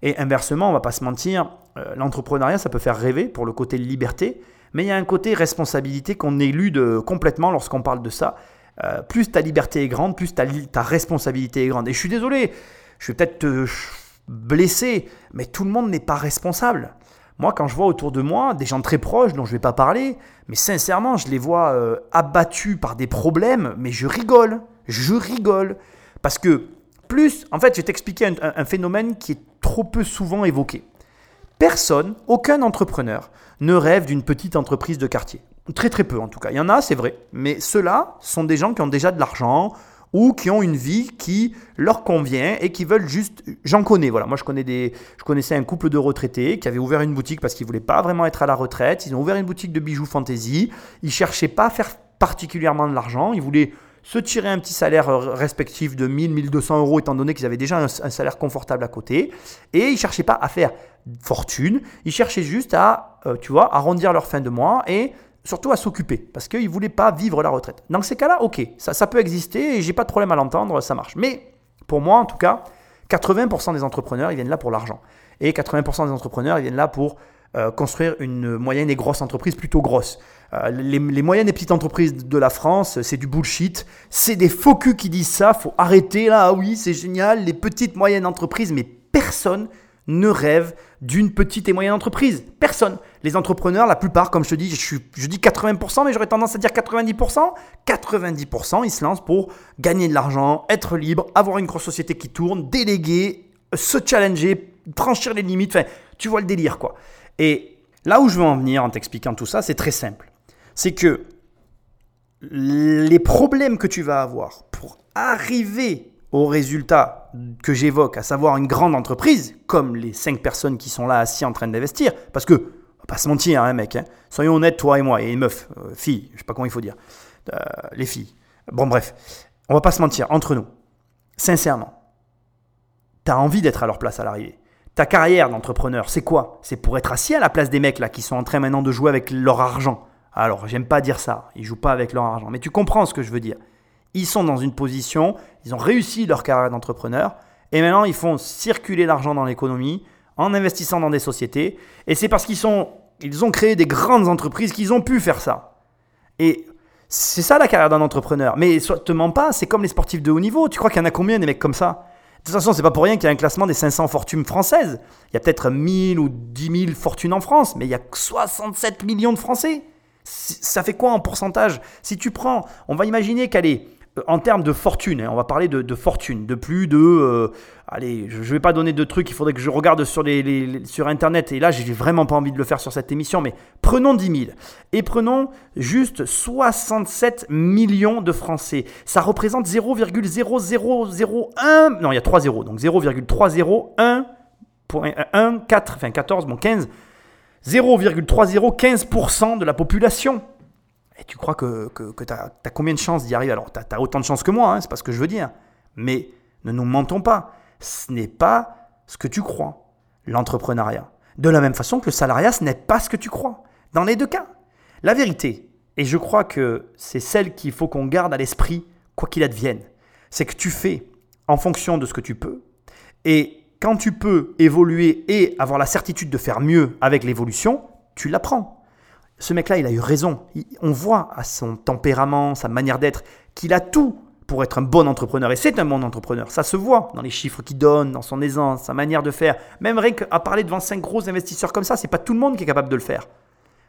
Et inversement, on va pas se mentir, euh, l'entrepreneuriat, ça peut faire rêver pour le côté liberté, mais il y a un côté responsabilité qu'on élude complètement lorsqu'on parle de ça. Euh, plus ta liberté est grande, plus ta, responsabilité est grande. Et je suis désolé, je vais peut-être te blesser, mais tout le monde n'est pas responsable. Moi, quand je vois autour de moi des gens très proches dont je ne vais pas parler, mais sincèrement, je les vois euh, abattus par des problèmes, mais je rigole, je rigole. Parce que plus, en fait, je vais t'expliquer un, phénomène qui est trop peu souvent évoqué. Personne, aucun entrepreneur ne rêve d'une petite entreprise de quartier. Très très peu en tout cas. Il y en a, c'est vrai. Mais ceux-là sont des gens qui ont déjà de l'argent ou qui ont une vie qui leur convient et qui veulent juste. J'en connais, voilà. Moi, je, connais des, je connaissais un couple de retraités qui avait ouvert une boutique parce qu'ils ne voulaient pas vraiment être à la retraite. Ils ont ouvert une boutique de bijoux fantasy. Ils ne cherchaient pas à faire particulièrement de l'argent. Ils voulaient se tirer un petit salaire euh, respectif de 1000, 1200 euros, étant donné qu'ils avaient déjà un, salaire confortable à côté. Et ils ne cherchaient pas à faire fortune, ils cherchaient juste à, euh, tu vois, arrondir leur fin de mois et surtout à s'occuper, parce qu'ils ne voulaient pas vivre la retraite. Dans ces cas-là, ok, ça, ça peut exister et j'ai pas de problème à l'entendre, ça marche. Mais pour moi, en tout cas, 80% des entrepreneurs, ils viennent là pour l'argent. Et 80% des entrepreneurs, ils viennent là pour euh, construire une moyenne et grosse entreprise plutôt grosse. Euh, les, moyennes et petites entreprises de la France, c'est du bullshit. C'est des faux culs qui disent ça. Faut arrêter là. Ah oui, c'est génial. Les petites moyennes entreprises, mais personne ne rêve d'une petite et moyenne entreprise. Personne. Les entrepreneurs, la plupart, comme je te dis, je, je dis 80%, mais j'aurais tendance à dire 90%. 90%, ils se lancent pour gagner de l'argent, être libre, avoir une grosse société qui tourne, déléguer, se challenger, franchir les limites. Enfin, tu vois le délire, quoi. Et là où je veux en venir en t'expliquant tout ça, c'est très simple. C'est que les problèmes que tu vas avoir pour arriver au résultat que j'évoque, à savoir une grande entreprise, comme les cinq personnes qui sont là assis en train d'investir, parce que, on va pas se mentir, hein, mec, hein, soyons honnêtes, toi et moi, et meufs, euh, filles, je sais pas comment il faut dire, euh, les filles. Bon, bref, on va pas se mentir, entre nous, sincèrement, tu as envie d'être à leur place à l'arrivée. Ta carrière d'entrepreneur, c'est quoi? C'est pour être assis à la place des mecs là qui sont en train maintenant de jouer avec leur argent. Alors, j'aime pas dire ça, ils jouent pas avec leur argent, mais tu comprends ce que je veux dire. Ils sont dans une position, ils ont réussi leur carrière d'entrepreneur, et maintenant ils font circuler l'argent dans l'économie en investissant dans des sociétés, et c'est parce qu'ils sont, ils ont créé des grandes entreprises qu'ils ont pu faire ça. Et c'est ça la carrière d'un entrepreneur. Mais te mens pas, c'est comme les sportifs de haut niveau. Tu crois qu'il y en a combien des mecs comme ça? Toute façon, c'est pas pour rien qu'il y a un classement des 500 fortunes françaises. Il y a peut-être 1000 ou 10 000 fortunes en France, mais il y a 67 millions de Français. Ça fait quoi en pourcentage? Si tu prends, on va imaginer qu'elle est en termes de fortune, hein, on va parler de, fortune, de plus de... Euh, allez, je ne vais pas donner de trucs, il faudrait que je regarde sur Internet, et là, j'ai vraiment pas envie de le faire sur cette émission, mais prenons 10 000, et prenons juste 67 millions de Français. Ça représente 0,0001... Non, il y a 3 zéros, donc 0,301... 1, 4, enfin 14, bon 15, 0,3015% de la population. Et tu crois que, que, tu as, combien de chances d'y arriver? Alors, tu as, autant de chances que moi, hein, c'est pas ce que je veux dire. Mais ne nous mentons pas. Ce n'est pas ce que tu crois, l'entrepreneuriat. De la même façon que le salariat, ce n'est pas ce que tu crois. Dans les deux cas. La vérité, et je crois que c'est celle qu'il faut qu'on garde à l'esprit, quoi qu'il advienne, c'est que tu fais en fonction de ce que tu peux. Et quand tu peux évoluer et avoir la certitude de faire mieux avec l'évolution, tu l'apprends ce mec-là, il a eu raison. on voit à son tempérament, sa manière d'être, qu'il a tout pour être un bon entrepreneur. Et c'est un bon entrepreneur. Ça se voit dans les chiffres qu'il donne, dans son aisance, sa manière de faire. Même rien qu'à parler devant cinq gros investisseurs comme ça, c'est pas tout le monde qui est capable de le faire.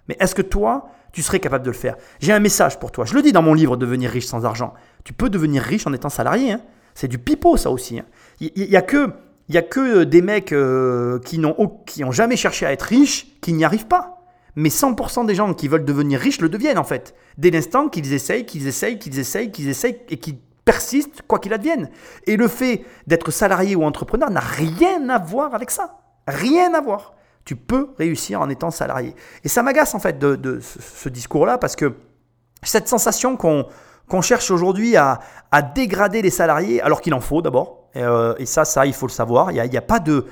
Mais est-ce que toi, tu serais capable de le faire? J'ai un message pour toi. Je le dis dans mon livre Devenir riche sans argent. Tu peux devenir riche en étant salarié. Hein. c'est du pipeau, ça aussi. Hein. Il n'y a que il y a que des mecs euh, qui n'ont qui ont jamais cherché à être riches qui n'y arrivent pas mais 100% des gens qui veulent devenir riches le deviennent en fait. Dès l'instant qu'ils essayent, qu'ils essayent, qu'ils essayent, qu'ils essayent et qu'ils persistent, quoi qu'il advienne. Et le fait d'être salarié ou entrepreneur n'a rien à voir avec ça. Rien à voir. Tu peux réussir en étant salarié. Et ça m'agace en fait de, ce, discours-là parce que cette sensation qu'on cherche aujourd'hui à, à, dégrader les salariés, alors qu'il en faut d'abord. Et, euh, ça, ça, il faut le savoir. Il n'y a, pas de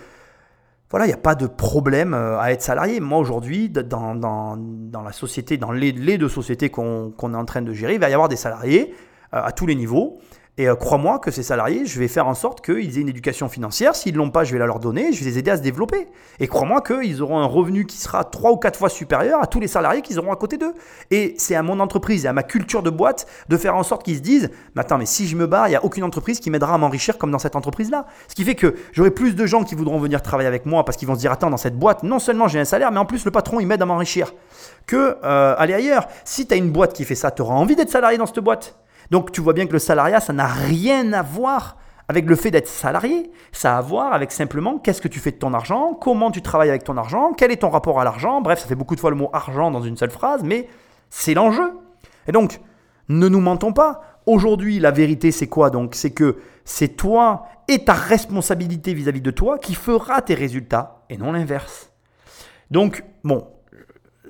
voilà, il n'y a pas de problème euh, à être salarié. Moi, aujourd'hui, dans, la société, dans les, deux sociétés qu'on qu est en train de gérer, il va y avoir des salariés euh, à tous les niveaux. Et euh, crois-moi que ces salariés, je vais faire en sorte qu'ils aient une éducation financière. S'ils ne l'ont pas, je vais la leur donner, je vais les aider à se développer. Et crois-moi qu'ils auront un revenu qui sera trois ou quatre fois supérieur à tous les salariés qu'ils auront à côté d'eux. Et c'est à mon entreprise et à ma culture de boîte de faire en sorte qu'ils se disent, mais attends, mais si je me barre, il n'y a aucune entreprise qui m'aidera à m'enrichir comme dans cette entreprise-là. Ce qui fait que j'aurai plus de gens qui voudront venir travailler avec moi parce qu'ils vont se dire, attends, dans cette boîte, non seulement j'ai un salaire, mais en plus le patron, il m'aide à m'enrichir. Que euh, aller ailleurs. Si tu as une boîte qui fait ça, tu auras envie d'être salarié dans cette boîte. Donc tu vois bien que le salariat, ça n'a rien à voir avec le fait d'être salarié. Ça a à voir avec simplement qu'est-ce que tu fais de ton argent, comment tu travailles avec ton argent, quel est ton rapport à l'argent. Bref, ça fait beaucoup de fois le mot argent dans une seule phrase, mais c'est l'enjeu. Et donc, ne nous mentons pas. Aujourd'hui, la vérité, c'est quoi donc? C'est que c'est toi et ta responsabilité vis-à-vis de toi qui fera tes résultats et non l'inverse. Donc, bon,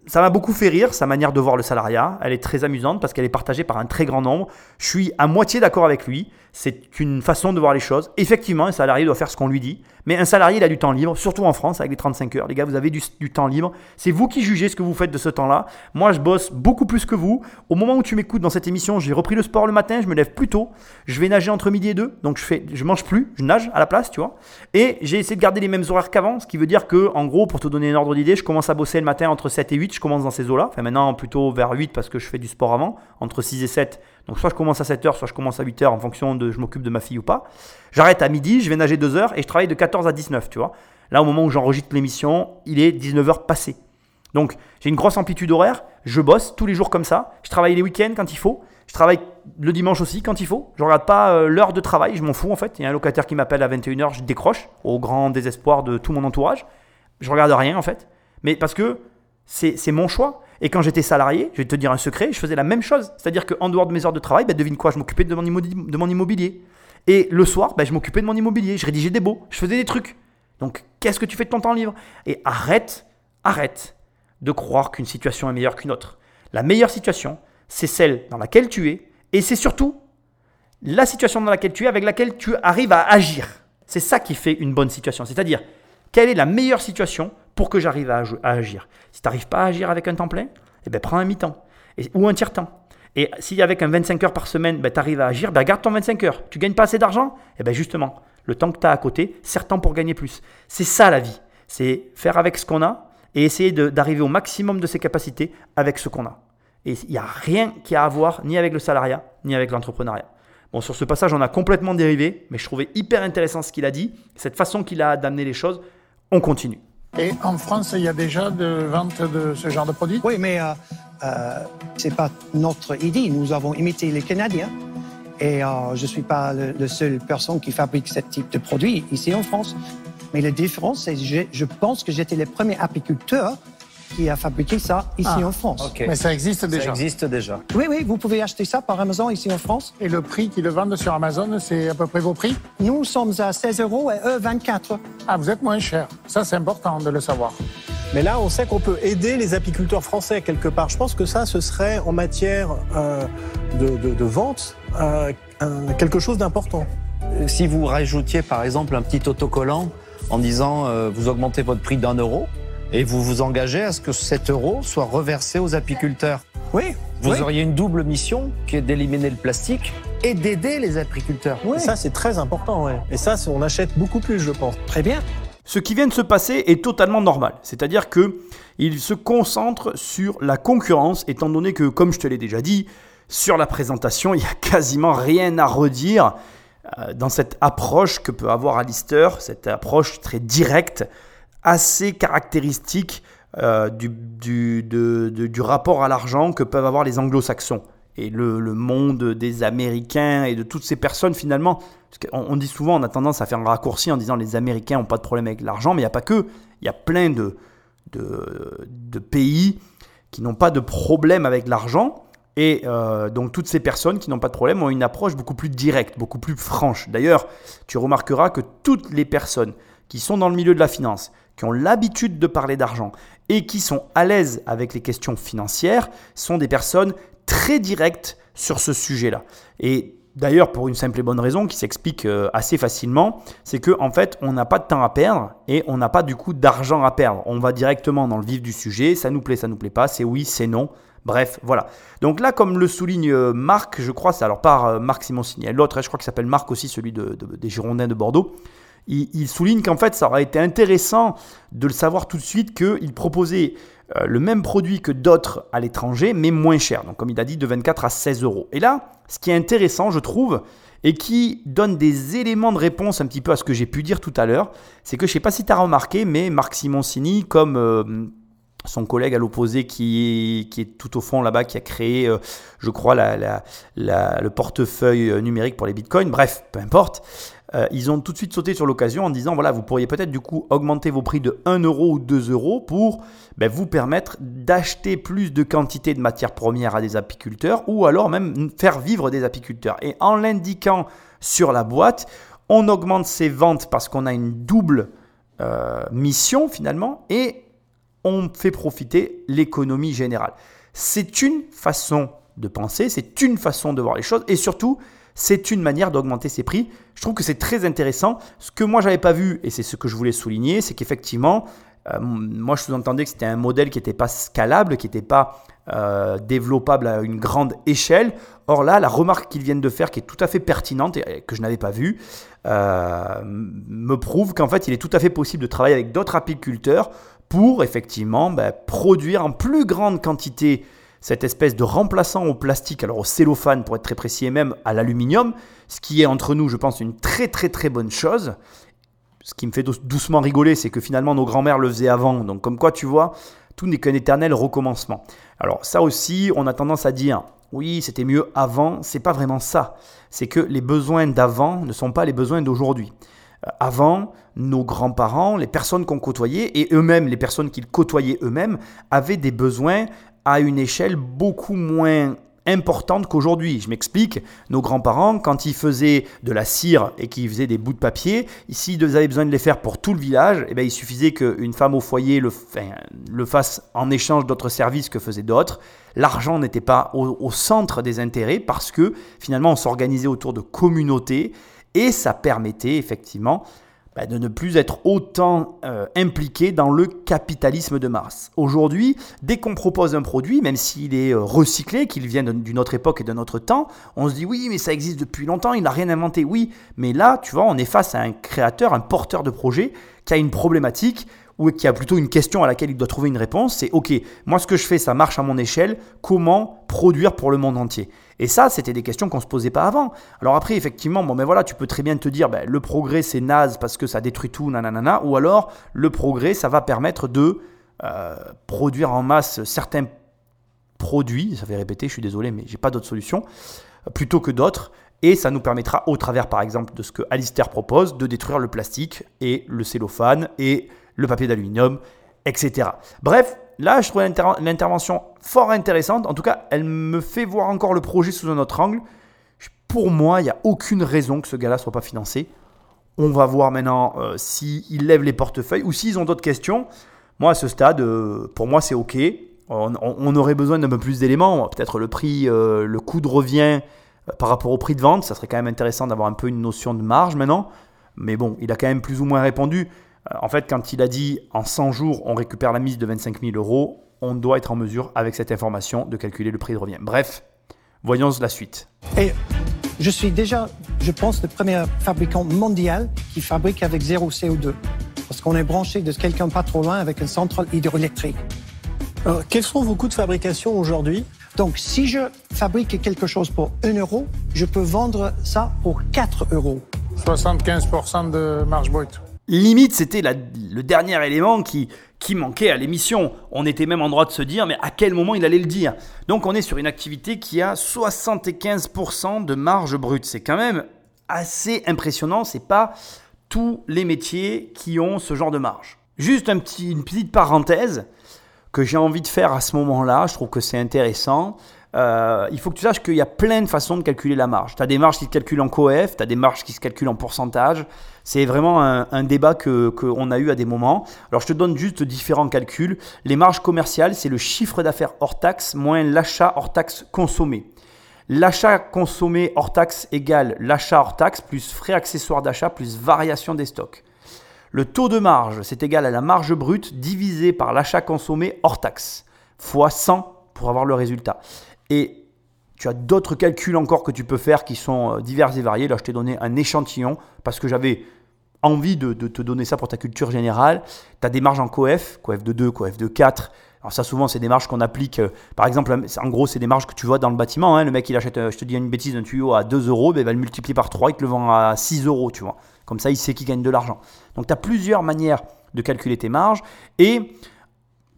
ça m'a beaucoup fait rire, sa manière de voir le salariat. Elle est très amusante parce qu'elle est partagée par un très grand nombre. Je suis à moitié d'accord avec lui. C'est une façon de voir les choses. Effectivement, un salarié doit faire ce qu'on lui dit. Mais un salarié, il a du temps libre, surtout en France avec les 35 heures. Les gars, vous avez du, temps libre. C'est vous qui jugez ce que vous faites de ce temps-là. Moi, je bosse beaucoup plus que vous. Au moment où tu m'écoutes dans cette émission, j'ai repris le sport le matin, je me lève plus tôt. Je vais nager entre midi et deux. Donc, je fais, je mange plus, je nage à la place, tu vois. Et j'ai essayé de garder les mêmes horaires qu'avant. Ce qui veut dire que, en gros, pour te donner un ordre d'idée, je commence à bosser le matin entre 7 et 8. Je commence dans ces eaux-là. Enfin, maintenant, plutôt vers 8 parce que je fais du sport avant. Entre 6 et 7. Donc soit je commence à 7h, soit je commence à 8h en fonction de je m'occupe de ma fille ou pas. J'arrête à midi, je vais nager 2 heures et je travaille de 14 à 19, tu vois. Là, au moment où j'enregistre l'émission, il est 19h passé. Donc j'ai une grosse amplitude horaire, je bosse tous les jours comme ça, je travaille les week-ends quand il faut, je travaille le dimanche aussi quand il faut, je regarde pas euh, l'heure de travail, je m'en fous en fait. Il y a un locataire qui m'appelle à 21h, je décroche, au grand désespoir de tout mon entourage. Je regarde rien en fait, mais parce que c'est mon choix. Et quand j'étais salarié, je vais te dire un secret, je faisais la même chose. C'est-à-dire qu'en dehors de mes heures de travail, ben, devine quoi, je m'occupais de, de, mon immobilier. Et le soir, ben, je m'occupais de mon immobilier, je rédigeais des beaux, je faisais des trucs. Donc, qu'est-ce que tu fais de ton temps libre? Et arrête, arrête de croire qu'une situation est meilleure qu'une autre. La meilleure situation, c'est celle dans laquelle tu es, et c'est surtout la situation dans laquelle tu es, avec laquelle tu arrives à agir. C'est ça qui fait une bonne situation. C'est-à-dire, quelle est la meilleure situation pour que j'arrive à, agir. Si tu n'arrives pas à agir avec un temps plein, eh ben, prends un mi-temps ou un tiers-temps. Et si avec un 25 heures par semaine, ben, tu arrives à agir, ben, garde ton 25 heures. Tu gagnes pas assez d'argent? Eh bien justement, le temps que tu as à côté, temps pour gagner plus. C'est ça la vie. C'est faire avec ce qu'on a et essayer d'arriver au maximum de ses capacités avec ce qu'on a. Et il n'y a rien qui a à voir ni avec le salariat, ni avec l'entrepreneuriat. Bon, sur ce passage, on a complètement dérivé, mais je trouvais hyper intéressant ce qu'il a dit, cette façon qu'il a d'amener les choses. On continue. Et en France, il y a déjà de vente de ce genre de produits Oui, mais euh, euh, ce n'est pas notre idée. Nous avons imité les Canadiens. Et euh, je ne suis pas le seule personne qui fabrique ce type de produit ici en France. Mais la différence, c'est que je, je pense que j'étais le premier apiculteur qui a fabriqué ça ici Ah, en France. Mais ça existe déjà. Ça existe déjà. Oui, oui, vous pouvez acheter ça par Amazon ici en France. Et le prix qu'ils le vendent sur Amazon, c'est à peu près vos prix? Nous sommes à 16 euros et eux 24. Ah, vous êtes moins cher. Ça, c'est important de le savoir. Mais là, on sait qu'on peut aider les apiculteurs français quelque part. Je pense que ça, ce serait en matière euh, de, de- de vente euh, un- quelque chose d'important. Si vous rajoutiez par exemple un petit autocollant en disant euh, vous augmentez votre prix d'un euro et vous vous engagez à ce que cet euro soit reversé aux apiculteurs. Oui. Vous oui. auriez une double mission qui est d'éliminer le plastique et d'aider les apiculteurs. Et ça, c'est très important. Ouais. Et ça, on achète beaucoup plus, je pense. Très bien. Ce qui vient de se passer est totalement normal. C'est-à-dire que il se concentre sur la concurrence, étant donné que, comme je te l'ai déjà dit, sur la présentation, <laughs> il n'y a quasiment rien à redire euh, dans cette approche que peut avoir Alistair, cette approche très directe, assez caractéristique euh, du, du- du rapport à l'argent que peuvent avoir les anglo-saxons. Et le, monde des Américains et de toutes ces personnes finalement, on dit souvent, on a tendance à faire un raccourci en disant les Américains n'ont pas de problème avec l'argent, mais il n'y a pas que, il y a plein de, de, de pays qui n'ont pas de problème avec l'argent. Et euh, donc toutes ces personnes qui n'ont pas de problème ont une approche beaucoup plus directe, beaucoup plus franche. D'ailleurs, tu remarqueras que toutes les personnes qui sont dans le milieu de la finance, qui ont l'habitude de parler d'argent et qui sont à l'aise avec les questions financières, sont des personnes très directes sur ce sujet-là. Et D'ailleurs, pour une simple et bonne raison qui s'explique euh, assez facilement, c'est qu'en en fait, on n'a pas de temps à perdre et on n'a pas du coup d'argent à perdre. On va directement dans le vif du sujet, ça nous plaît, ça nous plaît pas, c'est oui, c'est non. Bref, voilà. Donc là, comme le souligne euh, Marc, je crois, c'est alors pas euh, Marc Simoncini, l'autre, je crois qu'il s'appelle Marc aussi, celui des Girondins de Bordeaux. Il, souligne qu'en fait, ça aurait été intéressant de le savoir tout de suite qu'il proposait le même produit que d'autres à l'étranger, mais moins cher. Donc, comme il a dit, de 24 à 16 euros. Et là, ce qui est intéressant, je trouve, et qui donne des éléments de réponse un petit peu à ce que j'ai pu dire tout à l'heure, c'est que je ne sais pas si tu as remarqué, mais Marc Simoncini, comme euh, son collègue à l'opposé qui est, tout au fond là-bas, qui a créé, euh, je crois, le portefeuille euh, numérique pour les bitcoins, bref, peu importe, euh, ils ont tout de suite sauté sur l'occasion en disant voilà, vous pourriez peut-être du coup augmenter vos prix de 1 euro ou 2 euros pour ben, vous permettre d'acheter plus de quantité de matières premières à des apiculteurs ou alors même faire vivre des apiculteurs. Et en l'indiquant sur la boîte, on augmente ses ventes parce qu'on a une double euh, mission finalement et on fait profiter l'économie générale. C'est une façon de penser, c'est une façon de voir les choses et surtout, c'est une manière d'augmenter ses prix. Je trouve que c'est très intéressant. Ce que moi, j'avais pas vu, et c'est ce que je voulais souligner, c'est qu'effectivement, euh, moi, je sous-entendais que c'était un modèle qui n'était pas scalable, qui n'était pas euh, développable à une grande échelle. Or là, la remarque qu'ils viennent de faire, qui est tout à fait pertinente et que je n'avais pas vue, euh, me prouve qu'en fait, il est tout à fait possible de travailler avec d'autres apiculteurs pour effectivement ben, produire en plus grande quantité cette espèce de remplaçant au plastique, alors au cellophane pour être très précis, et même à l'aluminium, ce qui est entre nous, je pense, une très très très bonne chose. Ce qui me fait doucement rigoler, c'est que finalement nos grands-mères le faisaient avant. Donc comme quoi, tu vois, tout n'est qu'un éternel recommencement. Alors ça aussi, on a tendance à dire, oui, c'était mieux avant. C'est pas vraiment ça. C'est que les besoins d'avant ne sont pas les besoins d'aujourd'hui. Euh, avant, nos grands-parents, les personnes qu'on côtoyait, et eux-mêmes, les personnes qu'ils côtoyaient eux-mêmes, avaient des besoins à une échelle beaucoup moins importante qu'aujourd'hui. Je m'explique, nos grands-parents, quand ils faisaient de la cire et qu'ils faisaient des bouts de papier, s'ils avaient besoin de les faire pour tout le village, eh bien, il suffisait qu'une femme au foyer le, fasse en échange d'autres services que faisaient d'autres. L'argent n'était pas au centre des intérêts parce que finalement on s'organisait autour de communautés et ça permettait effectivement bah, de ne plus être autant euh, impliqué dans le capitalisme de masse. Aujourd'hui, dès qu'on propose un produit, même s'il est euh, recyclé, qu'il vient d'une autre époque et d'un autre temps, on se dit oui, mais ça existe depuis longtemps, il n'a rien inventé. Oui, mais là, tu vois, on est face à un créateur, un porteur de projet qui a une problématique ou qui a plutôt une question à laquelle il doit trouver une réponse, c'est OK, moi ce que je fais, ça marche à mon échelle, comment produire pour le monde entier? Et ça, c'était des questions qu'on ne se posait pas avant. Alors après, effectivement, bon, mais voilà, tu peux très bien te dire, ben, le progrès c'est naze parce que ça détruit tout, nanana, ou alors le progrès, ça va permettre de euh, produire en masse certains produits, ça fait répéter, je suis désolé, mais j'ai pas d'autre solution, plutôt que d'autres. Et ça nous permettra, au travers par exemple de ce que Alistair propose, de détruire le plastique et le cellophane et le papier d'aluminium, etc. Bref, là, je trouve l'intervention fort intéressante. En tout cas, elle me fait voir encore le projet sous un autre angle. Pour moi, il n'y a aucune raison que ce gars-là ne soit pas financé. On va voir maintenant euh, s'ils lèvent les portefeuilles ou s'ils ont d'autres questions. Moi, à ce stade, euh, pour moi, c'est OK. On, aurait besoin d'un peu plus d'éléments. Peut-être le prix, euh, le coût de revient par rapport au prix de vente. Ça serait quand même intéressant d'avoir un peu une notion de marge maintenant. Mais bon, il a quand même plus ou moins répondu. Euh, en fait, quand il a dit en 100 jours, on récupère la mise de 25 000 euros, on doit être en mesure, avec cette information, de calculer le prix de revient. Bref, voyons la suite. Et je suis déjà, je pense, le premier fabricant mondial qui fabrique avec zéro CO2. Parce qu'on est branché de quelqu'un pas trop loin avec une centrale hydroélectrique. Alors, quels sont vos coûts de fabrication aujourd'hui? Donc, si je fabrique quelque chose pour 1 euro, je peux vendre ça pour 4 euros. 75% de marge brute. Limite, c'était le dernier élément qui, qui manquait à l'émission. On était même en droit de se dire, mais à quel moment il allait le dire? Donc on est sur une activité qui a 75% de marge brute. C'est quand même assez impressionnant. C'est pas tous les métiers qui ont ce genre de marge. Juste un petit, une petite parenthèse que j'ai envie de faire à ce moment-là. Je trouve que c'est intéressant. euh, il faut que tu saches qu'il y a plein de façons de calculer la marge. Tu as des marges qui se calculent en coef, tu as des marges qui se calculent en pourcentage. C'est vraiment un, débat qu'on a eu à des moments. Alors je te donne juste différents calculs. Les marges commerciales, c'est le chiffre d'affaires hors taxe moins l'achat hors taxe consommé. L'achat consommé hors taxe égale l'achat hors taxe plus frais accessoires d'achat plus variation des stocks. Le taux de marge, c'est égal à la marge brute divisé par l'achat consommé hors taxe, fois 100 pour avoir le résultat. Et tu as d'autres calculs encore que tu peux faire qui sont euh, divers et variés. Là, je t'ai donné un échantillon parce que j'avais envie de, te donner ça pour ta culture générale. Tu as des marges en coef, coef de 2, coef de 4. Alors ça, souvent, c'est des marges qu'on applique. Euh, par exemple, en gros, c'est des marges que tu vois dans le bâtiment. Hein. Le mec, il achète, euh, je te dis une bêtise, un tuyau à 2 euros, ben, il va le multiplier par 3, il te le vend à 6 euros, tu vois. Comme ça, il sait qu'il gagne de l'argent. Donc, tu as plusieurs manières de calculer tes marges. Et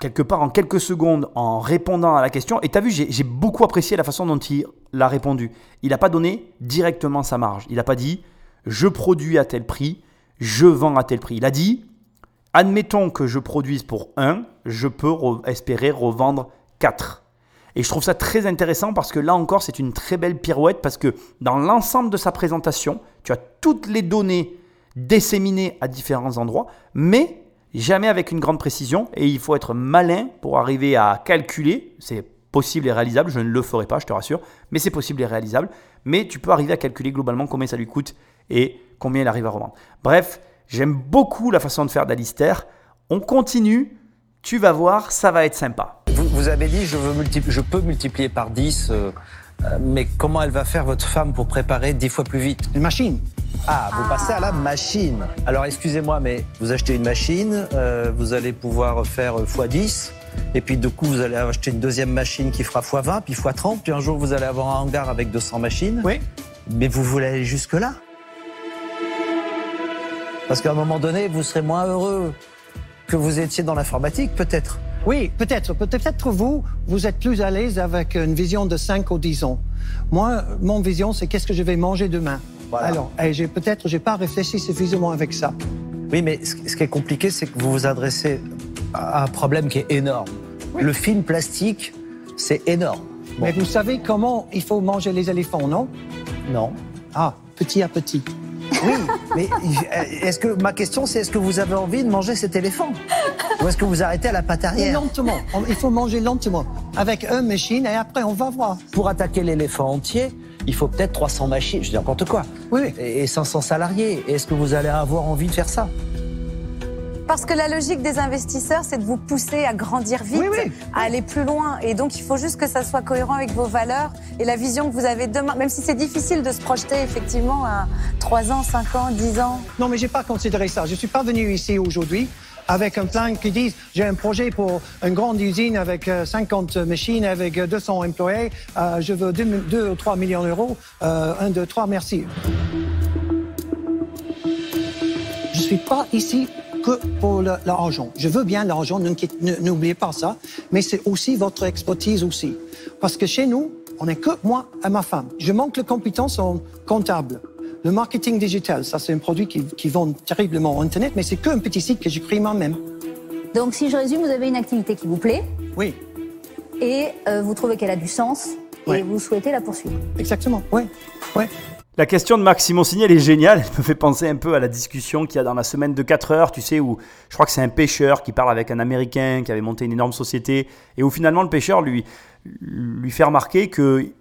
quelque part en quelques secondes en répondant à la question. Et tu as vu, j'ai beaucoup apprécié la façon dont il l'a répondu. Il n'a pas donné directement sa marge. Il n'a pas dit je produis à tel prix, je vends à tel prix. Il a dit admettons que je produise pour 1, je peux espérer revendre 4. Et je trouve ça très intéressant parce que là encore, c'est une très belle pirouette parce que dans l'ensemble de sa présentation, tu as toutes les données disséminées à différents endroits, mais jamais avec une grande précision et il faut être malin pour arriver à calculer. C'est possible et réalisable, je ne le ferai pas, je te rassure, mais c'est possible et réalisable. Mais tu peux arriver à calculer globalement combien ça lui coûte et combien il arrive à revendre. Bref, j'aime beaucoup la façon de faire d'Alistair. On continue, tu vas voir, ça va être sympa. Vous, avez dit, je, peux multiplier par 10, euh, euh, mais comment elle va faire votre femme pour préparer 10 fois plus vite Une machine. Ah, vous passez à la machine. Alors excusez-moi, mais vous achetez une machine, euh, vous allez pouvoir faire x10. Et puis du coup, vous allez acheter une deuxième machine qui fera x20, puis x30. Puis un jour, vous allez avoir un hangar avec 200 machines. Oui. Mais vous voulez aller jusque-là Parce qu'à un moment donné, vous serez moins heureux que vous étiez dans l'informatique, peut-être. Oui, peut-être. Peut-être vous, vous êtes plus à l'aise avec une vision de 5 ou 10 ans. Moi, mon vision, c'est qu'est-ce que je vais manger demain. Alors, j'ai peut-être, j'ai pas réfléchi suffisamment avec ça. Oui, mais ce qui est compliqué, c'est que vous vous adressez à un problème qui est énorme. Le film plastique, c'est énorme. Mais vous savez comment il faut manger les éléphants, non? Non. Ah, petit à petit. Oui, mais est-ce que ma question c'est est-ce que vous avez envie de manger cet éléphant? Ou est-ce que vous arrêtez à la pâte arrière? Lentement. Il faut manger lentement avec une machine et après on va voir. Pour attaquer l'éléphant entier, il faut peut-être 300 machines, je dis n'importe quoi. Oui. Et 500 salariés. Est-ce que vous allez avoir envie de faire ça? Parce que la logique des investisseurs, c'est de vous pousser à grandir vite, à aller plus loin. Et donc, il faut juste que ça soit cohérent avec vos valeurs et la vision que vous avez demain. Même si c'est difficile de se projeter effectivement à 3 ans, 5 ans, 10 ans. Non, mais j'ai pas considéré ça. Je suis pas venu ici aujourd'hui avec un plan qui dit j'ai un projet pour une grande usine avec 50 euh, machines, avec 200 employés, euh, je veux 2, ou 3 millions d'euros. Euh, 1, 2, 3, merci. Je suis pas ici que pour l'argent. Je veux bien l'argent, n'oubliez pas ça, mais c'est aussi votre expertise aussi. Parce que chez nous, on n'est que moi et ma femme. Je manque de compétences en comptable. Le marketing digital, ça c'est un produit qui, qui vend terriblement en Internet, mais c'est qu'un petit site que j'écris moi-même. Donc si je résume, vous avez une activité qui vous plaît. Oui. Et euh, vous trouvez qu'elle a du sens et vous souhaitez la poursuivre. Exactement, oui. oui. La question de Marc Simoncini, elle est géniale. Elle me fait penser un peu à la discussion qu'il y a dans la semaine de 4 heures, tu sais, où je crois que c'est un pêcheur qui parle avec un Américain qui avait monté une énorme société, et où finalement le pêcheur lui, lui fait remarquer que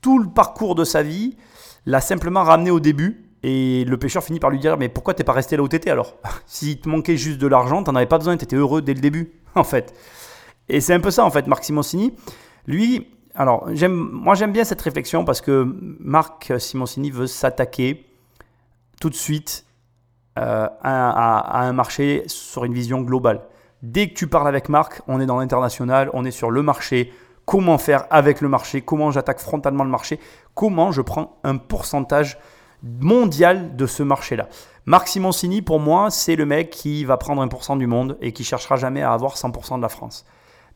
tout le parcours de sa vie, l'a simplement ramené au début. Et le pêcheur finit par lui dire Mais pourquoi t'es pas resté là où t'étais alors <laughs> S'il te manquait juste de l'argent, t'en avais pas besoin, t'étais heureux dès le début, <laughs> en fait. Et c'est un peu ça, en fait, Marc Simoncini. Lui, alors, moi j'aime bien cette réflexion parce que Marc Simoncini veut s'attaquer tout de suite euh, à, un marché sur une vision globale. Dès que tu parles avec Marc, on est dans l'international, on est sur le marché, comment faire avec le marché, comment j'attaque frontalement le marché, comment je prends un pourcentage mondial de ce marché-là? Marc Simoncini, pour moi, c'est le mec qui va prendre 1% du monde et qui cherchera jamais à avoir 100% de la France.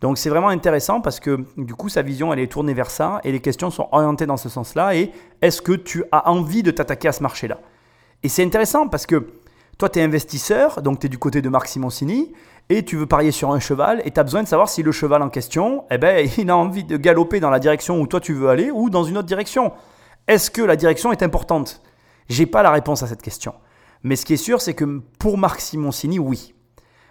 Donc c'est vraiment intéressant parce que du coup sa vision elle est tournée vers ça et les questions sont orientées dans ce sens-là et est-ce que tu as envie de t'attaquer à ce marché-là? Et c'est intéressant parce que toi tu es investisseur, donc tu es du côté de Marc Simoncini et tu veux parier sur un cheval et tu as besoin de savoir si le cheval en question, eh ben, <laughs> il a envie de galoper dans la direction où toi tu veux aller ou dans une autre direction. Est-ce que la direction est importante? J'ai pas la réponse à cette question. Mais ce qui est sûr, c'est que pour Marc Simoncini, oui.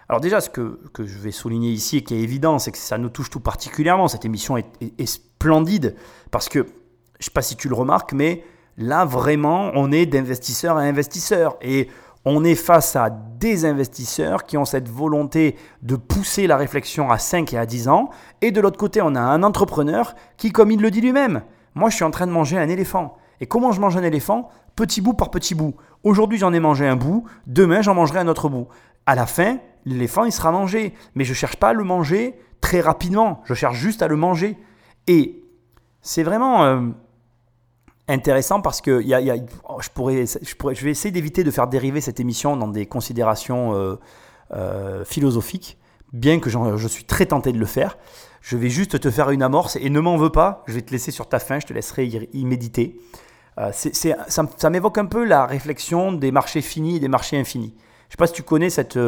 Alors déjà, ce que, je vais souligner ici et qui est évident, c'est que ça nous touche tout particulièrement. Cette émission est, est splendide parce que, je ne sais pas si tu le remarques, mais là vraiment, on est d'investisseur à investisseur. Et on est face à des investisseurs qui ont cette volonté de pousser la réflexion à 5 et à 10 ans. Et de l'autre côté, on a un entrepreneur qui, comme il le dit lui-même, moi je suis en train de manger un éléphant. Et comment je mange un éléphant? Petit bout par petit bout. Aujourd'hui j'en ai mangé un bout, demain j'en mangerai un autre bout. À la fin, l'éléphant il sera mangé. Mais je ne cherche pas à le manger très rapidement, je cherche juste à le manger. Et c'est vraiment... Euh, intéressant parce que je, pourrais, je, vais essayer d'éviter de faire dériver cette émission dans des considérations euh, euh, philosophiques, bien que je suis très tenté de le faire. Je vais juste te faire une amorce et ne m'en veux pas, je vais te laisser sur ta faim, je te laisserai y, méditer. Ça m'évoque un peu la réflexion des marchés finis et des marchés infinis. Je ne sais pas si tu connais cette,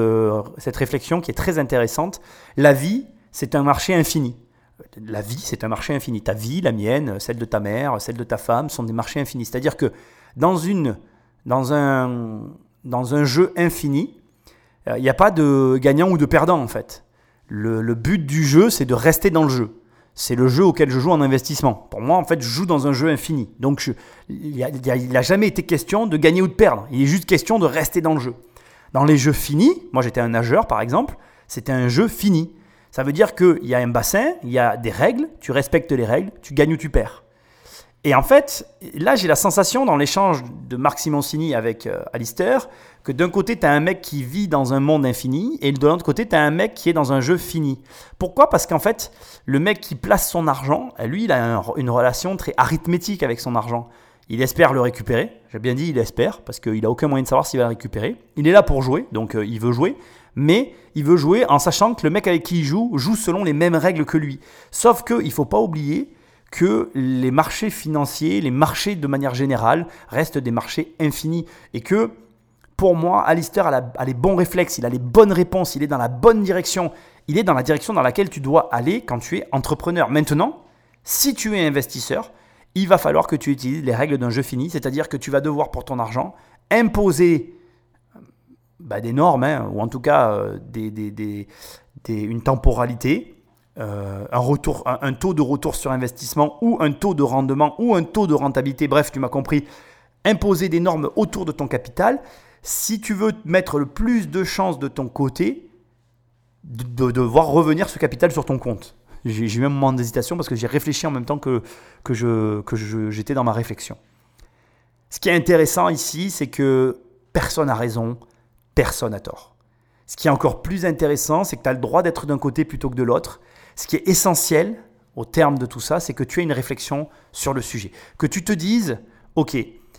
cette réflexion qui est très intéressante. La vie, c'est un marché infini la vie, c'est un marché infini. Ta vie, la mienne, celle de ta mère, celle de ta femme sont des marchés infinis. C'est-à-dire que dans, une, dans, un, dans un jeu infini, euh, il n'y a pas de gagnant ou de perdant en fait. Le, but du jeu, c'est de rester dans le jeu. C'est le jeu auquel je joue en investissement. Pour moi, en fait, je joue dans un jeu infini. Donc, il n'a jamais été question de gagner ou de perdre. Il est juste question de rester dans le jeu. Dans les jeux finis, moi j'étais un nageur par exemple, c'était un jeu fini. Ça veut dire qu'il y a un bassin, il y a des règles, tu respectes les règles, tu gagnes ou tu perds. Et en fait, là, j'ai la sensation dans l'échange de Marc Simoncini avec euh, Alistair que d'un côté, tu as un mec qui vit dans un monde infini et de l'autre côté, tu as un mec qui est dans un jeu fini. Pourquoi? Parce qu'en fait, le mec qui place son argent, lui, il a une relation très arithmétique avec son argent. Il espère le récupérer. Bien dit il espère parce qu'il n'a aucun moyen de savoir s'il va récupérer. Il est là pour jouer, donc euh, il veut jouer mais il veut jouer en sachant que le mec avec qui il joue joue selon les mêmes règles que lui. Sauf qu'il ne faut pas oublier que les marchés financiers, les marchés de manière générale, restent des marchés infinis. Et que pour moi, Alistair a, les bons réflexes, il a les bonnes réponses, il est dans la bonne direction. Il est dans la direction dans laquelle tu dois aller quand tu es entrepreneur. Maintenant, si tu es investisseur, il va falloir que tu utilises les règles d'un jeu fini, c'est-à-dire que tu vas devoir pour ton argent imposer bah, des normes, hein, ou en tout cas euh, une temporalité, euh, un, taux de retour sur investissement ou un taux de rendement ou un taux de rentabilité, bref, tu m'as compris, imposer des normes autour de ton capital. Si tu veux mettre le plus de chances de ton côté, de, voir revenir ce capital sur ton compte. J'ai eu un moment d'hésitation parce que j'ai réfléchi en même temps que, que j'étais que je, dans ma réflexion. Ce qui est intéressant ici, c'est que personne n'a raison, personne n'a tort. Ce qui est encore plus intéressant, c'est que tu as le droit d'être d'un côté plutôt que de l'autre. Ce qui est essentiel au terme de tout ça, c'est que tu aies une réflexion sur le sujet. Que tu te dises, OK,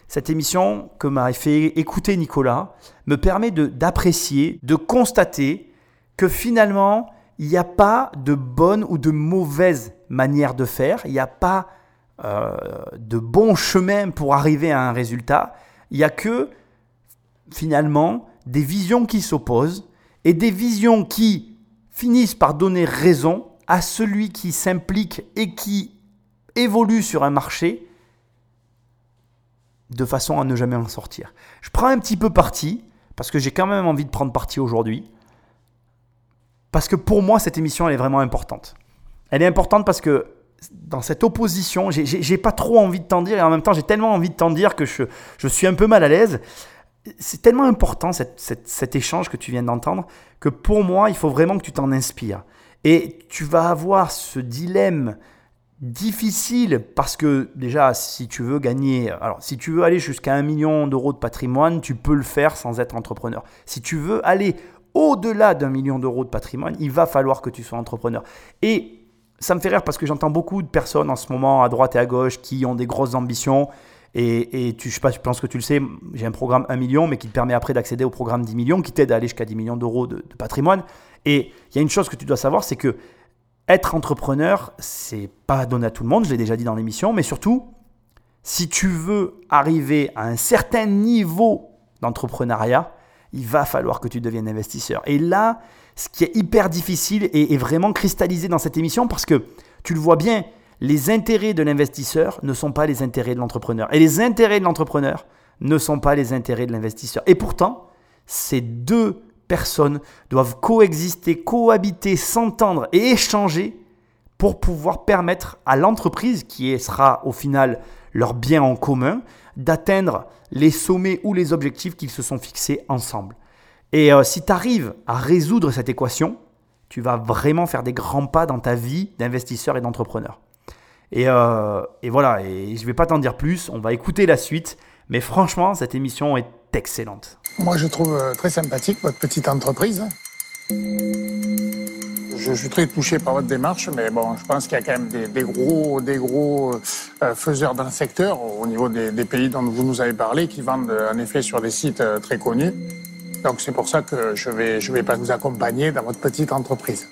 cette émission que m'a fait écouter Nicolas me permet d'apprécier, de, constater que finalement, il n'y a pas de bonne ou de mauvaise manière de faire, il n'y a pas euh, de bon chemin pour arriver à un résultat, il n'y a que finalement des visions qui s'opposent et des visions qui finissent par donner raison à celui qui s'implique et qui évolue sur un marché de façon à ne jamais en sortir. Je prends un petit peu parti, parce que j'ai quand même envie de prendre parti aujourd'hui, parce que pour moi, cette émission, elle est vraiment importante. Elle est importante parce que dans cette opposition, j'ai pas trop envie de t'en dire, et en même temps, j'ai tellement envie de t'en dire que je, je suis un peu mal à l'aise c'est tellement important cet échange que tu viens d'entendre que pour moi, il faut vraiment que tu t'en inspires. Et tu vas avoir ce dilemme difficile parce que déjà, si tu veux gagner, alors si tu veux aller jusqu'à un million d'euros de patrimoine, tu peux le faire sans être entrepreneur. Si tu veux aller au-delà d'un million d'euros de patrimoine, il va falloir que tu sois entrepreneur. Et ça me fait rire parce que j'entends beaucoup de personnes en ce moment à droite et à gauche qui ont des grosses ambitions et, tu, je, sais pas, pense que tu le sais, j'ai un programme 1 million, mais qui te permet après d'accéder au programme 10 millions, qui t'aide à aller jusqu'à 10 millions d'euros de, patrimoine. Et il y a une chose que tu dois savoir, c'est que être entrepreneur, c'est pas donné à tout le monde, je l'ai déjà dit dans l'émission, mais surtout, si tu veux arriver à un certain niveau d'entrepreneuriat, il va falloir que tu deviennes investisseur. Et là, ce qui est hyper difficile et, et vraiment cristallisé dans cette émission parce que tu le vois bien, les intérêts de l'investisseur ne sont pas les intérêts de l'entrepreneur. Et les intérêts de l'entrepreneur ne sont pas les intérêts de l'investisseur. Et pourtant, ces deux personnes doivent coexister, cohabiter, s'entendre et échanger pour pouvoir permettre à l'entreprise, qui sera au final leur bien en commun, d'atteindre les sommets ou les objectifs qu'ils se sont fixés ensemble. Et euh, si tu arrives à résoudre cette équation, tu vas vraiment faire des grands pas dans ta vie d'investisseur et d'entrepreneur. Et, euh, voilà, et je ne vais pas t'en dire plus, on va écouter la suite, mais franchement, cette émission est excellente. Moi, je trouve euh, très sympathique votre petite entreprise. Je, suis très touché par votre démarche, mais bon, je pense qu'il y a quand même des, gros, des gros euh, faiseurs le secteur, au niveau des, pays dont vous nous avez parlé, qui vendent en effet sur des sites très connus. Donc c'est pour ça que je vais, je vais pas vous accompagner dans votre petite entreprise.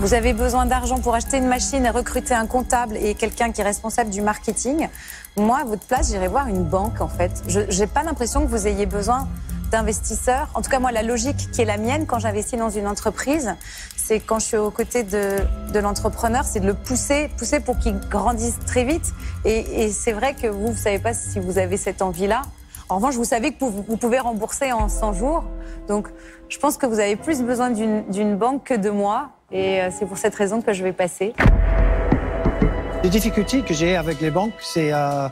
Vous avez besoin d'argent pour acheter une machine et recruter un comptable et quelqu'un qui est responsable du marketing. Moi, à votre place, j'irai voir une banque, en fait. Je n'ai pas l'impression que vous ayez besoin d'investisseurs. En tout cas, moi, la logique qui est la mienne quand j'investis dans une entreprise, c'est quand je suis aux côtés de, de l'entrepreneur, c'est de le pousser, pousser pour qu'il grandisse très vite. Et, c'est vrai que vous, vous savez pas si vous avez cette envie-là. En revanche, vous savez que vous pouvez rembourser en 100 jours. Donc, je pense que vous avez plus besoin d'une banque que de moi. Et euh, c'est pour cette raison que je vais passer. Les difficultés que j'ai avec les banques, c'est euh,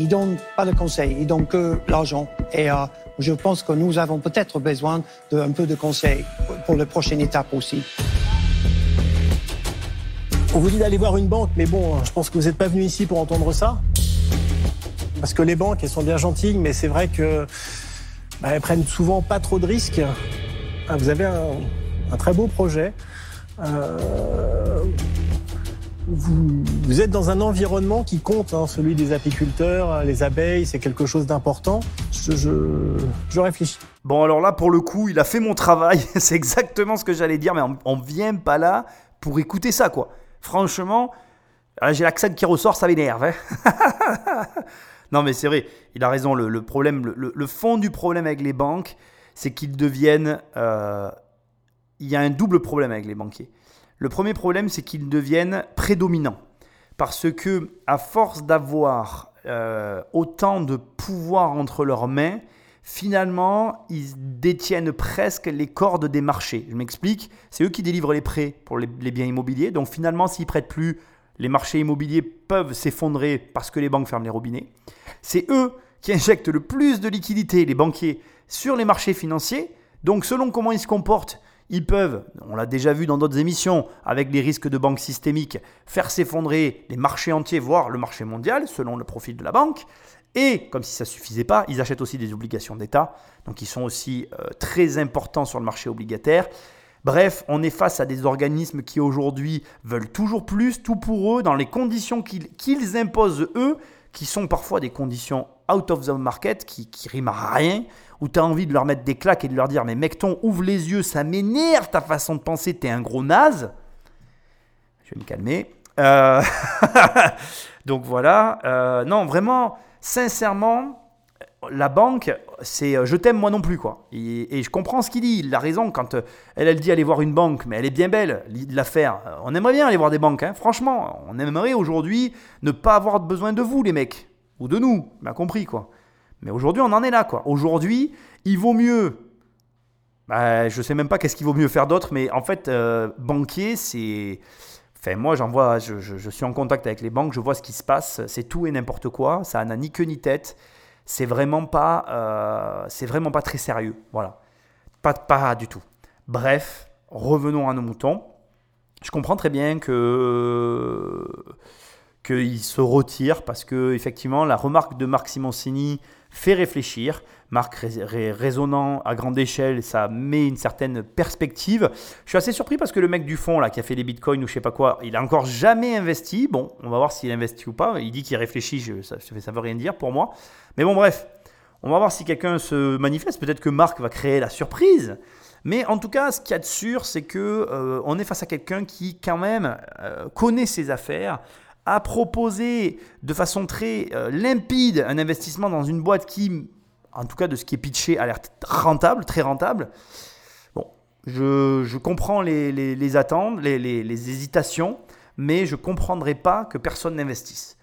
ils donnent pas de conseils, ils donnent que l'argent. Et euh, je pense que nous avons peut-être besoin d'un peu de conseils pour la prochaine étape aussi. On vous dit d'aller voir une banque, mais bon, je pense que vous n'êtes pas venu ici pour entendre ça. Parce que les banques, elles sont bien gentilles, mais c'est vrai que bah, elles prennent souvent pas trop de risques. Ah, vous avez un, très beau projet. Euh, vous, êtes dans un environnement qui compte, hein, celui des apiculteurs, les abeilles, c'est quelque chose d'important. Je, réfléchis. Bon, alors là, pour le coup, il a fait mon travail. <laughs> c'est exactement ce que j'allais dire, mais on, ne vient pas là pour écouter ça, quoi. Franchement, j'ai l'accent qui ressort, ça m'énerve. Hein. <laughs> non, mais c'est vrai, il a raison. Le, problème, le, fond du problème avec les banques, c'est qu'ils deviennent. Euh, il y a un double problème avec les banquiers. Le premier problème, c'est qu'ils deviennent prédominants. Parce que, à force d'avoir euh, autant de pouvoir entre leurs mains, finalement, ils détiennent presque les cordes des marchés. Je m'explique, c'est eux qui délivrent les prêts pour les, biens immobiliers. Donc finalement, s'ils prêtent plus, les marchés immobiliers peuvent s'effondrer parce que les banques ferment les robinets. C'est eux qui injectent le plus de liquidités, les banquiers, sur les marchés financiers. Donc selon comment ils se comportent, ils peuvent, on l'a déjà vu dans d'autres émissions, avec les risques de banque systémiques, faire s'effondrer les marchés entiers, voire le marché mondial, selon le profil de la banque. Et comme si ça ne suffisait pas, ils achètent aussi des obligations d'État, donc ils sont aussi euh, très importants sur le marché obligataire. Bref, on est face à des organismes qui aujourd'hui veulent toujours plus, tout pour eux, dans les conditions qu'ils imposent eux, qui sont parfois des conditions out of the market, qui, qui riment à rien, où tu as envie de leur mettre des claques et de leur dire Mais mec, ton, ouvre les yeux, ça m'énerve ta façon de penser, t'es un gros naze. Je vais me calmer. Euh, <laughs> donc voilà. Euh, non, vraiment, sincèrement, la banque, c'est euh, je t'aime moi non plus quoi. Et, je comprends ce qu'il dit. Il a raison quand elle, elle dit aller voir une banque, mais elle est bien belle l'affaire. On aimerait bien aller voir des banques, hein. franchement. On aimerait aujourd'hui ne pas avoir besoin de vous les mecs ou de nous. M'a compris quoi. Mais aujourd'hui, on en est là, quoi. Aujourd'hui, il vaut mieux. Bah, je sais même pas qu'est-ce qu'il vaut mieux faire d'autre, mais en fait, euh, banquier, c'est. Enfin, moi, j'en vois, je, suis en contact avec les banques, je vois ce qui se passe. C'est tout et n'importe quoi. Ça n'a ni queue ni tête. C'est vraiment pas, euh, c'est vraiment pas très sérieux. Voilà, pas, pas du tout. Bref, revenons à nos moutons. Je comprends très bien que qu'il se retire parce que effectivement la remarque de Marc Simoncini fait réfléchir. Marc raisonnant à grande échelle, ça met une certaine perspective. Je suis assez surpris parce que le mec du fond, là, qui a fait les bitcoins ou je sais pas quoi, il a encore jamais investi. Bon, on va voir s'il investit ou pas. Il dit qu'il réfléchit, ça, ça veut rien dire pour moi. Mais bon, bref, on va voir si quelqu'un se manifeste. Peut-être que Marc va créer la surprise. Mais en tout cas, ce qu'il y a de sûr, c'est que euh, on est face à quelqu'un qui, quand même, euh, connaît ses affaires, a proposé de façon très euh, limpide un investissement dans une boîte qui, en tout cas de ce qui est pitché, a l'air rentable, très rentable. Bon, je, comprends les, attentes, les, hésitations, mais je ne comprendrai pas que personne n'investisse.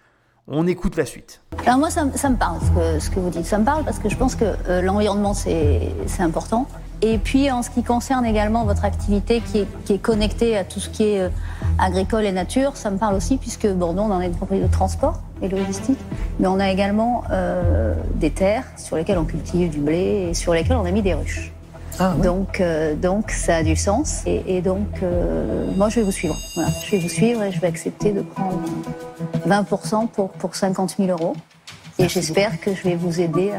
On écoute la suite. Alors moi, ça, me parle ce que, vous dites. Ça me parle parce que je pense que euh, l'environnement, c'est important. Et puis en ce qui concerne également votre activité qui est, connectée à tout ce qui est euh, agricole et nature, ça me parle aussi puisque Bordeaux, on en est une propriété de transport et logistique, mais on a également euh, des terres sur lesquelles on cultive du blé et sur lesquelles on a mis des ruches. Ah, donc, euh, donc ça a du sens et, donc moi je vais vous suivre. Voilà. Je vais vous suivre et je vais accepter de prendre 20% pour, pour 50 000 euros. Et j'espère que je vais vous aider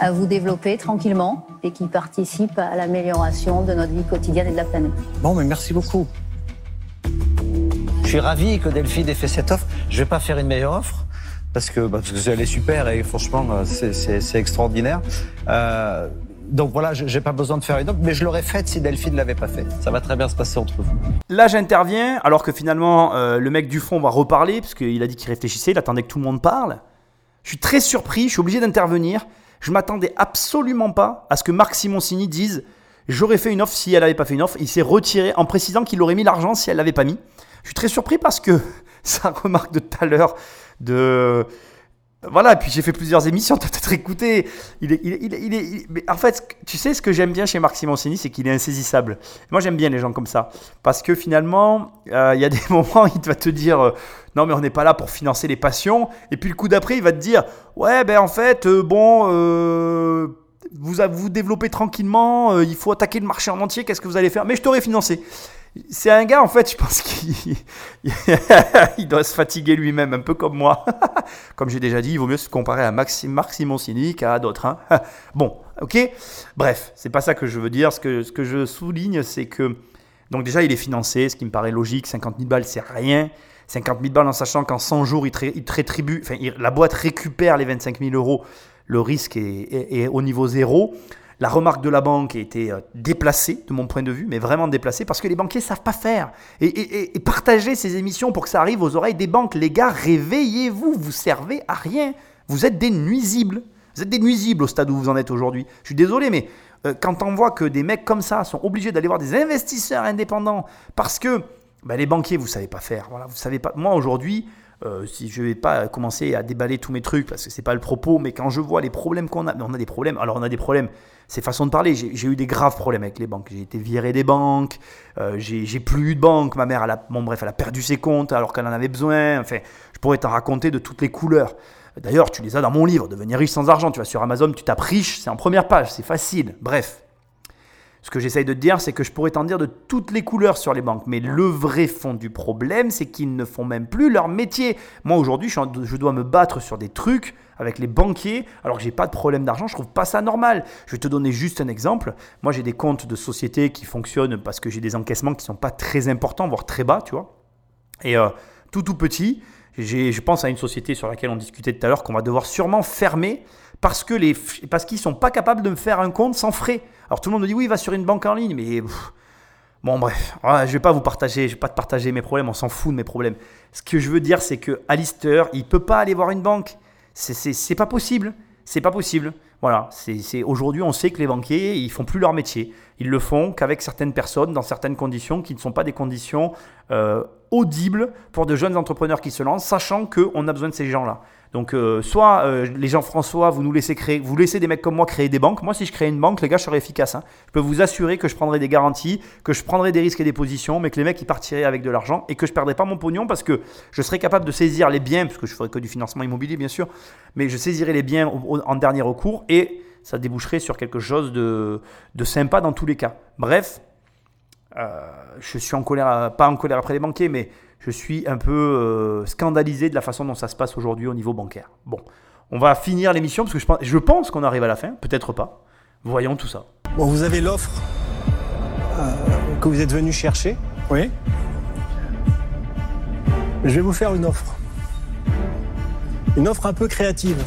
à, vous développer tranquillement et qui participe à l'amélioration de notre vie quotidienne et de la planète. Bon, mais merci beaucoup. Je suis ravi que Delphine ait fait cette offre. Je ne vais pas faire une meilleure offre parce que, bah, parce que elle est super et franchement, euh, c'est extraordinaire. Euh, donc voilà, je n'ai pas besoin de faire une offre, mais je l'aurais faite si Delphine ne l'avait pas faite. Ça va très bien se passer entre vous. Là, j'interviens, alors que finalement, euh, le mec du fond va reparler, parce qu'il a dit qu'il réfléchissait, il attendait que tout le monde parle. Je suis très surpris, je suis obligé d'intervenir. Je m'attendais absolument pas à ce que Marc Simoncini dise j'aurais fait une offre si elle n'avait pas fait une offre. Il s'est retiré en précisant qu'il aurait mis l'argent si elle l'avait pas mis. Je suis très surpris parce que <laughs> sa remarque de tout à l'heure de voilà, puis j'ai fait plusieurs émissions, <laughs> tu as peut-être écouté. Il est, il il est, mais en fait, tu sais, ce que j'aime bien chez Marc Simoncini, c'est qu'il est insaisissable. Moi, j'aime bien les gens comme ça. Parce que finalement, euh, il y a <laughs> des moments, il va te dire euh, Non, mais on n'est pas là pour financer les passions. Et puis le coup d'après, il va te dire Ouais, ben en fait, euh, bon, vous vous développez tranquillement, il faut attaquer le marché en entier, qu'est-ce que vous allez faire? Mais je t'aurais financé. C'est un gars, en fait, je pense qu'il <laughs> doit se fatiguer lui-même, un peu comme moi. <laughs> comme j'ai déjà dit, il vaut mieux se comparer à Maxime, Marc Simoncini qu'à d'autres. Hein. <laughs> bon, ok Bref, c'est pas ça que je veux dire. Ce que, je souligne, c'est que. Donc, déjà, il est financé, ce qui me paraît logique. 50 000 balles, c'est rien. 50 000 balles en sachant qu'en 100 jours, il, te rétribue. Enfin, la boîte récupère les 25 000 euros. Le risque est au niveau zéro. La remarque de la banque a été euh, déplacée, de mon point de vue, mais vraiment déplacée, parce que les banquiers ne savent pas faire. Et, et, partager ces émissions pour que ça arrive aux oreilles des banques. Les gars, réveillez-vous, vous servez à rien. Vous êtes des nuisibles. Vous êtes des nuisibles au stade où vous en êtes aujourd'hui. Je suis désolé, mais euh, quand on voit que des mecs comme ça sont obligés d'aller voir des investisseurs indépendants parce que bah, les banquiers, vous ne savez pas faire. Voilà, vous savez pas. Moi, aujourd'hui, euh, si je vais pas commencer à déballer tous mes trucs parce que c'est pas le propos, mais quand je vois les problèmes qu'on a, on a des problèmes. Alors on a des problèmes, c'est façon de parler. J'ai eu des graves problèmes avec les banques. J'ai été viré des banques, euh, j'ai plus eu de banque. Ma mère, elle a, bon bref, elle a perdu ses comptes alors qu'elle en avait besoin. Enfin, je pourrais t'en raconter de toutes les couleurs. D'ailleurs, tu les as dans mon livre, Devenir riche sans argent. Tu vas sur Amazon, tu tapes riche, c'est en première page, c'est facile. Bref, ce que j'essaye de dire, c'est que je pourrais t'en dire de toutes les couleurs sur les banques. Mais le vrai fond du problème, c'est qu'ils ne font même plus leur métier. Moi, aujourd'hui, je dois me battre sur des trucs avec les banquiers, alors que j'ai pas de problème d'argent. Je trouve pas ça normal. Je vais te donner juste un exemple. Moi, j'ai des comptes de société qui fonctionnent parce que j'ai des encaissements qui sont pas très importants, voire très bas, tu vois. Et euh, tout, tout petit, je pense à une société sur laquelle on discutait tout à l'heure qu'on va devoir sûrement fermer parce que les parce sont pas capables de me faire un compte sans frais. Alors tout le monde me dit oui, va sur une banque en ligne, mais bon bref, je je vais pas vous partager, je vais pas te partager mes problèmes, on s'en fout de mes problèmes. Ce que je veux dire, c'est que Alistair, il peut pas aller voir une banque. C'est pas possible, c'est pas possible. Voilà, c'est aujourd'hui on sait que les banquiers ils font plus leur métier. Ils le font qu'avec certaines personnes dans certaines conditions qui ne sont pas des conditions euh, audibles pour de jeunes entrepreneurs qui se lancent, sachant qu'on a besoin de ces gens-là. Donc, euh, soit euh, les gens François, vous nous laissez créer, vous laissez des mecs comme moi créer des banques. Moi, si je crée une banque, les gars, je serais efficace. Hein. Je peux vous assurer que je prendrai des garanties, que je prendrai des risques et des positions, mais que les mecs ils partiraient avec de l'argent et que je perdrais pas mon pognon parce que je serais capable de saisir les biens, parce que je ferai que du financement immobilier, bien sûr, mais je saisirais les biens en dernier recours et ça déboucherait sur quelque chose de, de sympa dans tous les cas. Bref, euh, je suis en colère, pas en colère après les banquiers, mais je suis un peu euh, scandalisé de la façon dont ça se passe aujourd'hui au niveau bancaire. Bon, on va finir l'émission parce que je pense, je pense qu'on arrive à la fin, peut-être pas. Voyons tout ça. Bon, vous avez l'offre euh, que vous êtes venu chercher. Oui. Je vais vous faire une offre. Une offre un peu créative.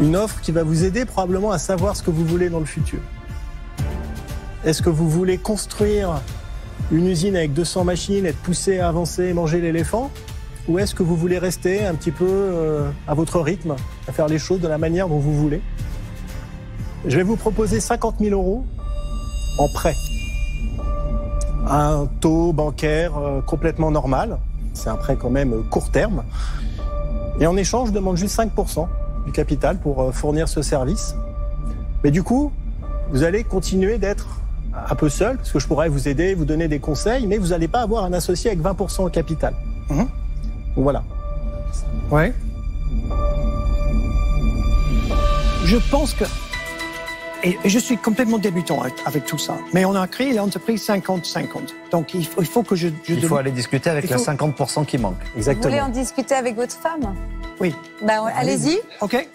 Une offre qui va vous aider probablement à savoir ce que vous voulez dans le futur. Est-ce que vous voulez construire une usine avec 200 machines, être poussé à avancer et manger l'éléphant? Ou est-ce que vous voulez rester un petit peu euh, à votre rythme, à faire les choses de la manière dont vous voulez? Je vais vous proposer 50 000 euros en prêt. Un taux bancaire euh, complètement normal. C'est un prêt quand même court terme. Et en échange, je demande juste 5% du capital pour euh, fournir ce service. Mais du coup, vous allez continuer d'être un peu seul, parce que je pourrais vous aider, vous donner des conseils, mais vous n'allez pas avoir un associé avec 20% au capital. Mhm. Voilà. Ouais. Je pense que. Et je suis complètement débutant avec, tout ça. Mais on a créé l'entreprise 50-50. Donc il faut, il faut que je. je Il faut aller discuter avec les faut- 50% qui manquent. Vous voulez en Exactement. discuter avec votre femme? Oui. Bah, ouais, Allez-y. OK.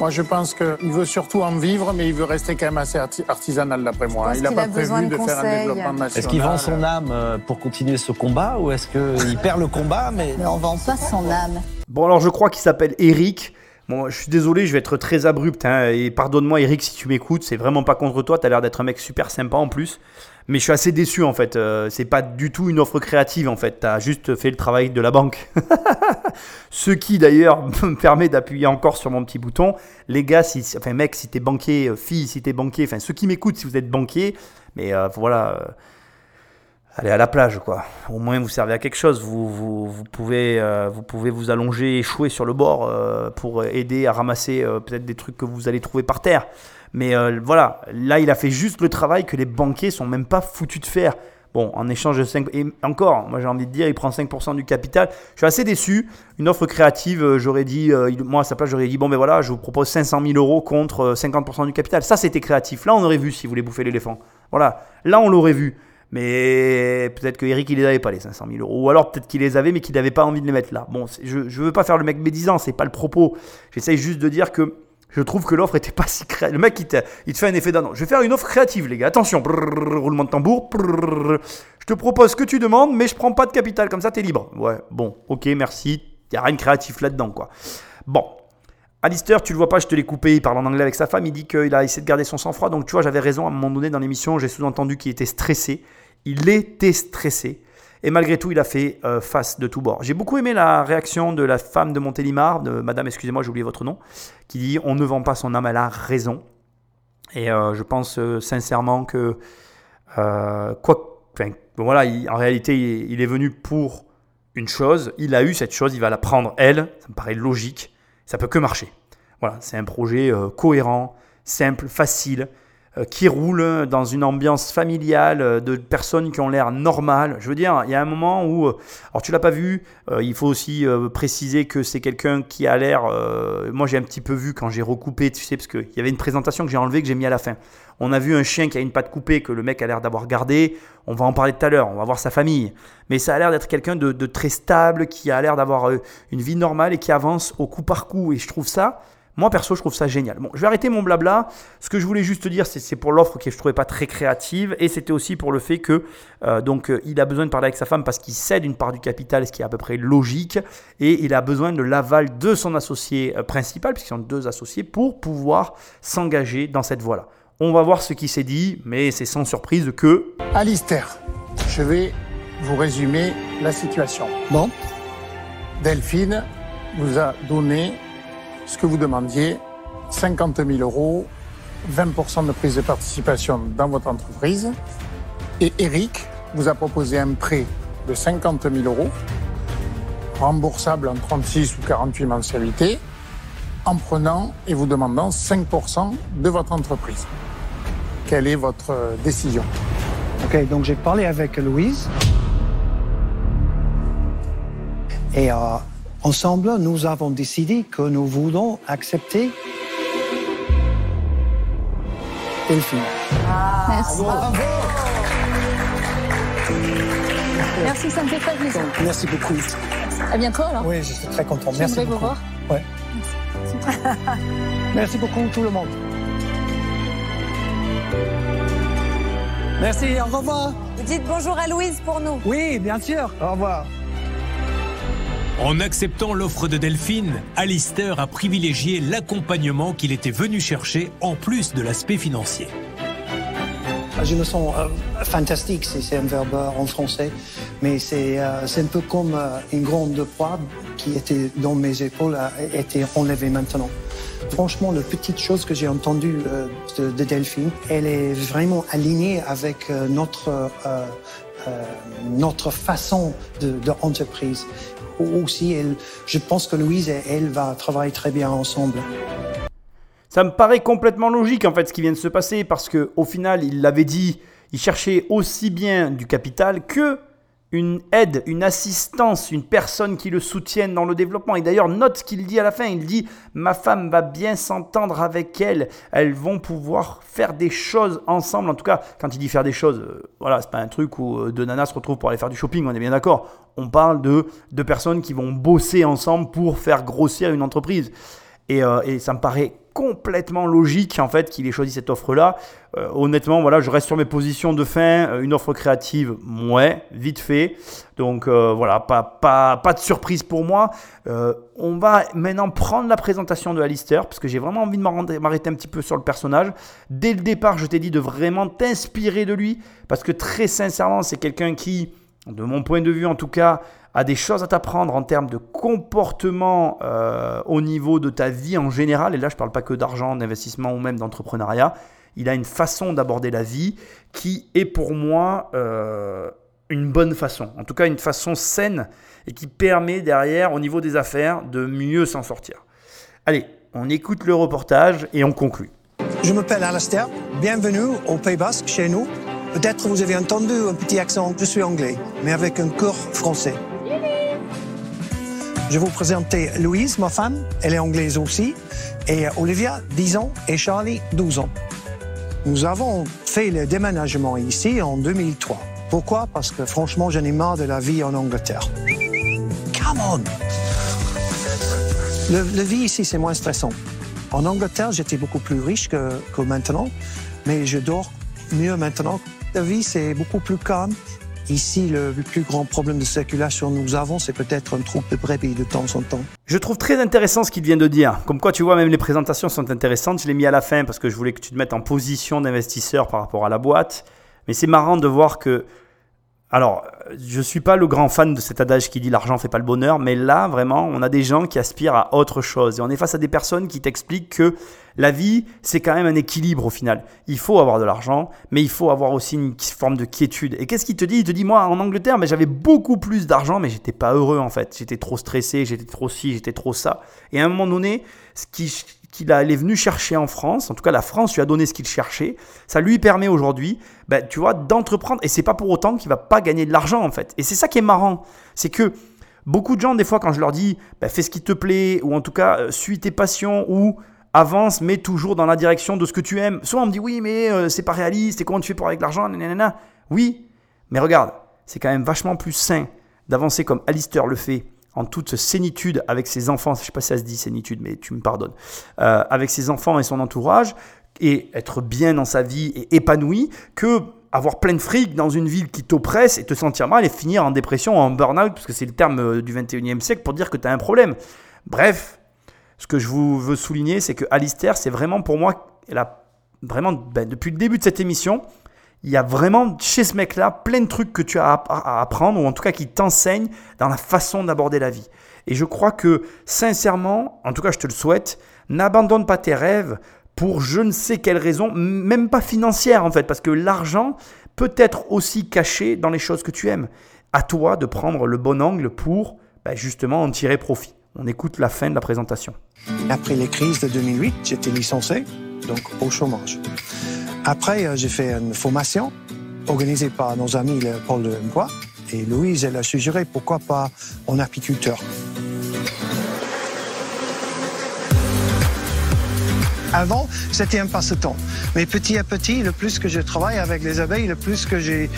Moi, je pense qu'il veut surtout en vivre, mais il veut rester quand même assez arti- artisanal, d'après moi. Il n'a pas a prévu de de, faire un développement national. Est-ce qu'il vend son âme euh, pour continuer ce combat ou est-ce qu'il perd le combat mais Mais on vend pas son âme. Bon, alors je crois qu'il s'appelle Eric. Bon, je suis désolé, je vais être très abrupt. hein, et pardonne-moi, Eric, si tu m'écoutes. C'est vraiment pas contre toi. T'as l'air d'être un mec super sympa en plus. Mais je suis assez déçu en fait. Euh, c'est pas du tout une offre créative en fait. T'as juste fait le travail de la banque. <laughs> <laughs> Ce qui d'ailleurs <laughs> me permet d'appuyer encore sur mon petit bouton. Les gars, si, enfin mec, si t'es banquier, euh, fille, si t'es banquier, enfin ceux qui m'écoutent, si vous êtes banquier, mais euh, voilà. euh, Allez à la plage, quoi. Au moins, vous servez à quelque chose. Vous, vous, pouvez, vous pouvez vous allonger, échouer sur le bord pour aider à ramasser peut-être des trucs que vous allez trouver par terre. Mais voilà, là, il a fait juste le travail que les banquiers sont même pas foutus de faire. Bon, en échange de 5... Et encore, moi j'ai envie de dire, il prend 5% du capital. Je suis assez déçu. Une offre créative, euh, j'aurais dit, euh, moi à sa place, j'aurais dit, bon ben voilà, je vous propose 500 000 euros contre euh, 50% du capital. Ça, c'était créatif. Là, on aurait vu si vous voulez bouffer l'éléphant. Voilà, là, on l'aurait vu. Mais peut-être que Eric, il les avait pas, les 500 000 euros. Ou alors peut-être qu'il les avait, mais qu'il n'avait pas envie de les mettre là. Bon, je, je veux pas faire le mec médisant, c'est pas le propos. J'essaye juste de dire que je trouve que l'offre était pas si créative. Le mec, il te, fait un effet d'annonce. Je vais faire une offre créative, les gars. Attention, roulement de tambour. Je te propose ce que tu demandes, mais je prends pas de capital. Comme ça, t'es libre. Ouais, bon, ok, merci. Il n'y a rien de créatif là-dedans, quoi. Bon. Alistair, tu le vois pas, je te l'ai coupé, il parle en anglais avec sa femme, il dit qu'il a essayé de garder son sang-froid, donc tu vois, j'avais raison à un moment donné dans l'émission, j'ai sous-entendu qu'il était stressé. Il était stressé. Et malgré tout, il a fait euh, face de tout bord. J'ai beaucoup aimé la réaction de la femme de Montélimar, de Madame, excusez-moi, j'ai oublié votre nom, qui dit On ne vend pas son âme, elle a raison. Et euh, je pense euh, sincèrement que, quoi, voilà, il- en réalité, il, il est venu pour une chose, il a eu cette chose, il va la prendre elle, ça me paraît logique, ça peut que marcher. Voilà, c'est un projet cohérent, simple, facile, qui roule dans une ambiance familiale euh, de personnes qui ont l'air normales. Je veux dire, il y a un moment où, euh, alors tu l'as pas vu, euh, il faut aussi euh, préciser que c'est quelqu'un qui a l'air, euh, moi j'ai un petit peu vu quand j'ai recoupé, tu sais, parce qu'il y avait une présentation que j'ai enlevée que j'ai mis à la fin. On a vu un chien qui a une patte coupée que le mec a l'air d'avoir gardé. On va en parler tout à l'heure, on va voir sa famille. Mais ça a l'air d'être quelqu'un de, très stable, qui a l'air d'avoir euh, une vie normale et qui avance au coup par coup. Et je trouve ça, moi perso, je trouve ça génial. Bon, je vais arrêter mon blabla. Ce que je voulais juste te dire, c'est pour l'offre que je trouvais pas très créative, et c'était aussi pour le fait que euh, donc euh, il a besoin de parler avec sa femme parce qu'il cède une part du capital, ce qui est à peu près logique, et il a besoin de l'aval de son associé euh, principal, puisqu'ils sont deux associés, pour pouvoir s'engager dans cette voie-là. On va voir ce qui s'est dit, mais c'est sans surprise que Alistair, je vais vous résumer la situation. Bon. Delphine vous a donné ce que vous demandiez, 50 000 euros, 20% de prise de participation dans votre entreprise. Et Eric vous a proposé un prêt de 50 000 euros, remboursable en 36 ou 48 mensualités, en prenant et vous demandant 5% de votre entreprise. Quelle est votre décision? OK, donc j'ai parlé avec Louise. Et euh, ensemble, nous avons décidé que nous voulons accepter Delphine. Merci. Merci, ça me fait très plaisir. Merci beaucoup. À bientôt alors. Oui, je suis très content. Merci vous beaucoup. voir. Ouais. Merci beaucoup tout le monde. Merci, au revoir. Vous dites bonjour à Louise pour nous. Oui, bien sûr. Au revoir. En acceptant l'offre de Delphine, Alistair a privilégié l'accompagnement qu'il était venu chercher en plus de l'aspect financier. Je me sens euh, fantastique, c'est un verbe en français, mais c'est euh, un peu comme euh, une grande poids qui était dans mes épaules a été enlevée maintenant. Franchement, la petite chose que j'ai entendue euh, de, de Delphine, elle est vraiment alignée avec euh, notre euh, euh, notre façon de, de entreprise. Aussi, elle, je pense que Louise et elle va travailler très bien ensemble. Ça me paraît complètement logique en fait ce qui vient de se passer parce que au final, il l'avait dit, il cherchait aussi bien du capital que une aide, une assistance, une personne qui le soutienne dans le développement. Et d'ailleurs, note ce qu'il dit à la fin. Il dit Ma femme va bien s'entendre avec elle. Elles vont pouvoir faire des choses ensemble. En tout cas, quand il dit faire des choses, euh, voilà, c'est pas un truc où euh, deux nanas se retrouvent pour aller faire du shopping, on est bien d'accord. On parle de deux personnes qui vont bosser ensemble pour faire grossir une entreprise. Et, euh, et ça me paraît complètement logique en fait qu'il ait choisi cette offre là. honnêtement, voilà, je reste sur mes positions de fin. Euh, une offre créative, ouais, vite fait. Donc euh, voilà, pas, pas, pas de surprise pour moi. Euh, on va maintenant prendre la présentation de Alistair parce que j'ai vraiment envie de m'arrêter un petit peu sur le personnage. Dès le départ, je t'ai dit de vraiment t'inspirer de lui parce que très sincèrement, c'est quelqu'un qui, de mon point de vue en tout cas, a des choses à t'apprendre en termes de comportement euh, au niveau de ta vie en général. Et là, je ne parle pas que d'argent, d'investissement ou même d'entrepreneuriat. Il a une façon d'aborder la vie qui est pour moi euh, une bonne façon. En tout cas, une façon saine et qui permet derrière, au niveau des affaires, de mieux s'en sortir. Allez, on écoute le reportage et on conclut. Je m'appelle Alastair, bienvenue au Pays Basque chez nous. Peut-être vous avez entendu un petit accent, je suis anglais, mais avec un cœur français. Je vais vous présenter Louise, ma femme, elle est anglaise aussi, et Olivia, 10 ans, et Charlie, 12 ans. Nous avons fait le déménagement ici en 2003. Pourquoi? Parce que franchement, j'en ai marre de la vie en Angleterre. Come on Le, vie ici, c'est moins stressant. En Angleterre, j'étais beaucoup plus riche que maintenant, mais je dors mieux maintenant. La vie, c'est beaucoup plus calme. Ici, le plus grand problème de circulation que nous avons, c'est peut-être un troupe de brebis de temps en temps. Je trouve très intéressant ce qu'il vient de dire. Comme quoi, tu vois, même les présentations sont intéressantes. Je l'ai mis à la fin parce que je voulais que tu te mettes en position d'investisseur par rapport à la boîte. Mais c'est marrant de voir que alors, je suis pas le grand fan de cet adage qui dit l'argent fait pas le bonheur, mais là, vraiment, on a des gens qui aspirent à autre chose. Et on est face à des personnes qui t'expliquent que la vie, c'est quand même un équilibre au final. Il faut avoir de l'argent, mais il faut avoir aussi une forme de quiétude. Et qu'est-ce qu'il te dit? Il te dit, moi, en Angleterre, mais j'avais beaucoup plus d'argent, mais j'étais pas heureux en fait. J'étais trop stressé, j'étais trop ci, j'étais trop ça. Et à un moment donné, ce qui qu'il est venu chercher en France, en tout cas la France lui a donné ce qu'il cherchait, ça lui permet aujourd'hui, ben, tu vois, d'entreprendre. Et c'est pas pour autant qu'il va pas gagner de l'argent en fait. Et c'est ça qui est marrant, c'est que beaucoup de gens des fois quand je leur dis, ben, fais ce qui te plaît, ou en tout cas euh, suis tes passions, ou avance, mais toujours dans la direction de ce que tu aimes. Souvent on me dit oui, mais euh, c'est pas réaliste. Et comment tu fais pour avec l'argent Oui, mais regarde, c'est quand même vachement plus sain d'avancer comme Alistair le fait en toute sénitude avec ses enfants, je sais pas si ça se dit sénitude, mais tu me pardonnes, euh, avec ses enfants et son entourage, et être bien dans sa vie et épanoui, que avoir plein de fric dans une ville qui t'oppresse et te sentir mal et finir en dépression en burn-out, parce que c'est le terme euh, du 21e siècle pour dire que tu as un problème. Bref, ce que je vous veux souligner, c'est que Alistair, c'est vraiment pour moi, vraiment, ben, depuis le début de cette émission, il y a vraiment chez ce mec-là plein de trucs que tu as à apprendre, ou en tout cas qui t'enseignent dans la façon d'aborder la vie. Et je crois que sincèrement, en tout cas je te le souhaite, n'abandonne pas tes rêves pour je ne sais quelle raison, même pas financière en fait, parce que l'argent peut être aussi caché dans les choses que tu aimes. À toi de prendre le bon angle pour bah, justement en tirer profit. On écoute la fin de la présentation. Après les crises de 2008, j'étais licencié, donc au chômage. Après, euh, j'ai fait une formation organisée par nos amis Paul de Bois et Louise, elle a suggéré pourquoi pas en apiculteur. Avant, c'était un passe-temps. Mais petit à petit, le plus que je travaille avec les abeilles, le plus que j'ai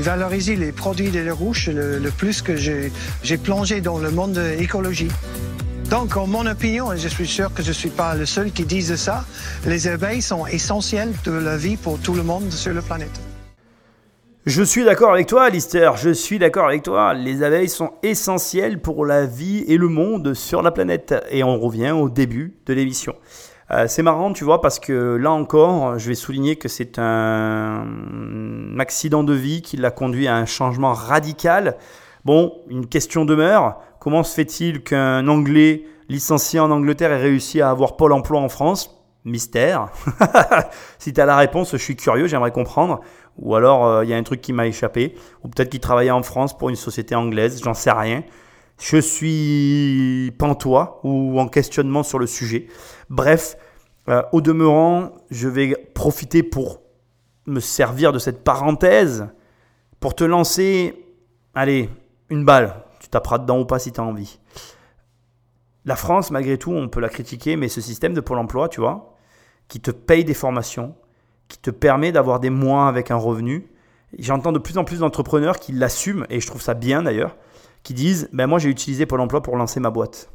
valorisé les produits de la le, plus que j'ai plongé dans le monde écologie. Donc, en mon opinion, et je suis sûr que je ne suis pas le seul qui dise ça, les abeilles sont essentielles de la vie pour tout le monde sur la planète. Je suis d'accord avec toi, Alistair. Je suis d'accord avec toi. Les abeilles sont essentielles pour la vie et le monde sur la planète. Et on revient au début de l'émission. Euh, c'est marrant, tu vois, parce que là encore, je vais souligner que c'est un accident de vie qui l'a conduit à un changement radical. Bon, une question demeure. Comment se fait-il qu'un Anglais licencié en Angleterre ait réussi à avoir Pôle emploi en France? Mystère. <laughs> si tu as la réponse, je suis curieux, j'aimerais comprendre. Ou alors, euh, il y a un truc qui m'a échappé. Ou peut-être qu'il travaillait en France pour une société anglaise, j'en sais rien. Je suis pantois ou en questionnement sur le sujet. Bref, euh, au demeurant, je vais profiter pour me servir de cette parenthèse pour te lancer, allez, une balle. Tu taperas dedans ou pas si tu as envie. La France, malgré tout, on peut la critiquer, mais ce système de Pôle emploi, tu vois, qui te paye des formations, qui te permet d'avoir des mois avec un revenu. J'entends de plus en plus d'entrepreneurs qui l'assument, et je trouve ça bien d'ailleurs, qui disent ben Moi, j'ai utilisé Pôle emploi pour lancer ma boîte.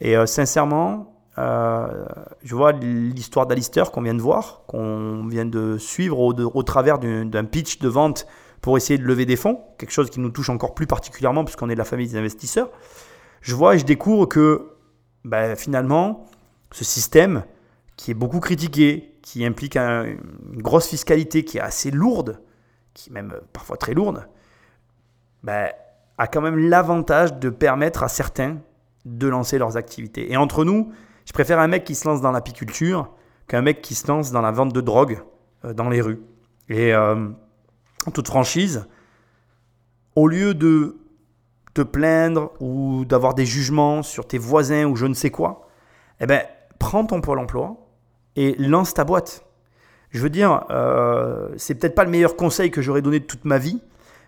Et euh, sincèrement, euh, je vois l'histoire d'Alistair qu'on vient de voir, qu'on vient de suivre au, travers d'un pitch de vente pour essayer de lever des fonds, quelque chose qui nous touche encore plus particulièrement puisqu'on est de la famille des investisseurs. Je vois et je découvre que ben, finalement, ce système, qui est beaucoup critiqué, qui implique une grosse fiscalité qui est assez lourde, qui est même parfois très lourde, ben, a quand même l'avantage de permettre à certains de lancer leurs activités. Et entre nous, je préfère un mec qui se lance dans l'apiculture qu'un mec qui se lance dans la vente de drogue euh, dans les rues. Et euh, en toute franchise, au lieu de te plaindre ou d'avoir des jugements sur tes voisins ou je ne sais quoi, eh ben, prends ton pôle emploi, et lance ta boîte. Je veux dire, euh, c'est peut-être pas le meilleur conseil que j'aurais donné de toute ma vie,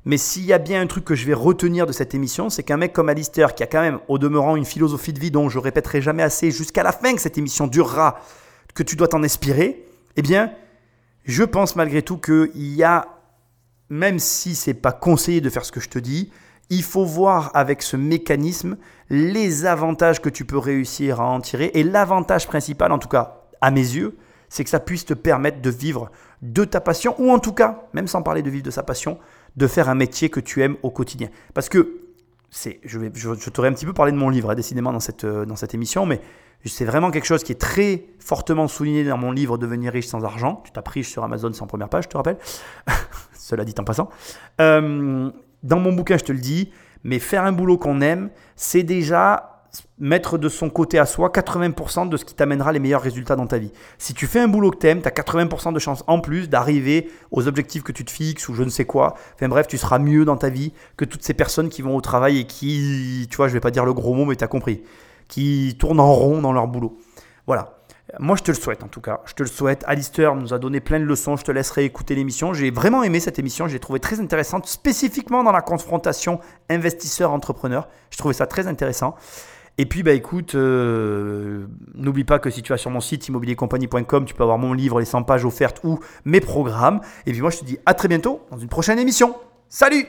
mais s'il y a bien un truc que je vais retenir de cette émission, c'est qu'un mec comme Alistair, qui a quand même au demeurant une philosophie de vie dont je répéterai jamais assez jusqu'à la fin que cette émission durera, que tu dois t'en inspirer, eh bien, je pense malgré tout qu'il y a, même si c'est pas conseillé de faire ce que je te dis, il faut voir avec ce mécanisme les avantages que tu peux réussir à en tirer. Et l'avantage principal, en tout cas à mes yeux, c'est que ça puisse te permettre de vivre de ta passion, ou en tout cas, même sans parler de vivre de sa passion, de faire un métier que tu aimes au quotidien. Parce que, c'est, je, vais, je, t'aurais un petit peu parlé de mon livre, hein, décidément, dans cette, euh, dans cette émission, mais c'est vraiment quelque chose qui est très fortement souligné dans mon livre Devenir riche sans argent. Tu t'as pris sur Amazon sans première page, je te rappelle. <laughs> Cela dit en passant. Euh, dans mon bouquin, je te le dis, mais faire un boulot qu'on aime, c'est déjà mettre de son côté à soi 80% de ce qui t'amènera les meilleurs résultats dans ta vie. Si tu fais un boulot que tu aimes, tu as 80% de chances en plus d'arriver aux objectifs que tu te fixes ou je ne sais quoi. Enfin bref, tu seras mieux dans ta vie que toutes ces personnes qui vont au travail et qui, tu vois, je vais pas dire le gros mot, mais tu as compris, qui tournent en rond dans leur boulot. Voilà. Moi, je te le souhaite en tout cas. Je te le souhaite. Alistair nous a donné plein de leçons. Je te laisserai écouter l'émission. J'ai vraiment aimé cette émission. Je l'ai trouvée très intéressante, spécifiquement dans la confrontation investisseur-entrepreneur. Je trouvais ça très intéressant. Et puis, bah écoute, euh, n'oublie pas que si tu vas sur mon site immobiliercompagnie.com, tu peux avoir mon livre, les 100 pages offertes ou mes programmes. Et puis moi, je te dis à très bientôt dans une prochaine émission. Salut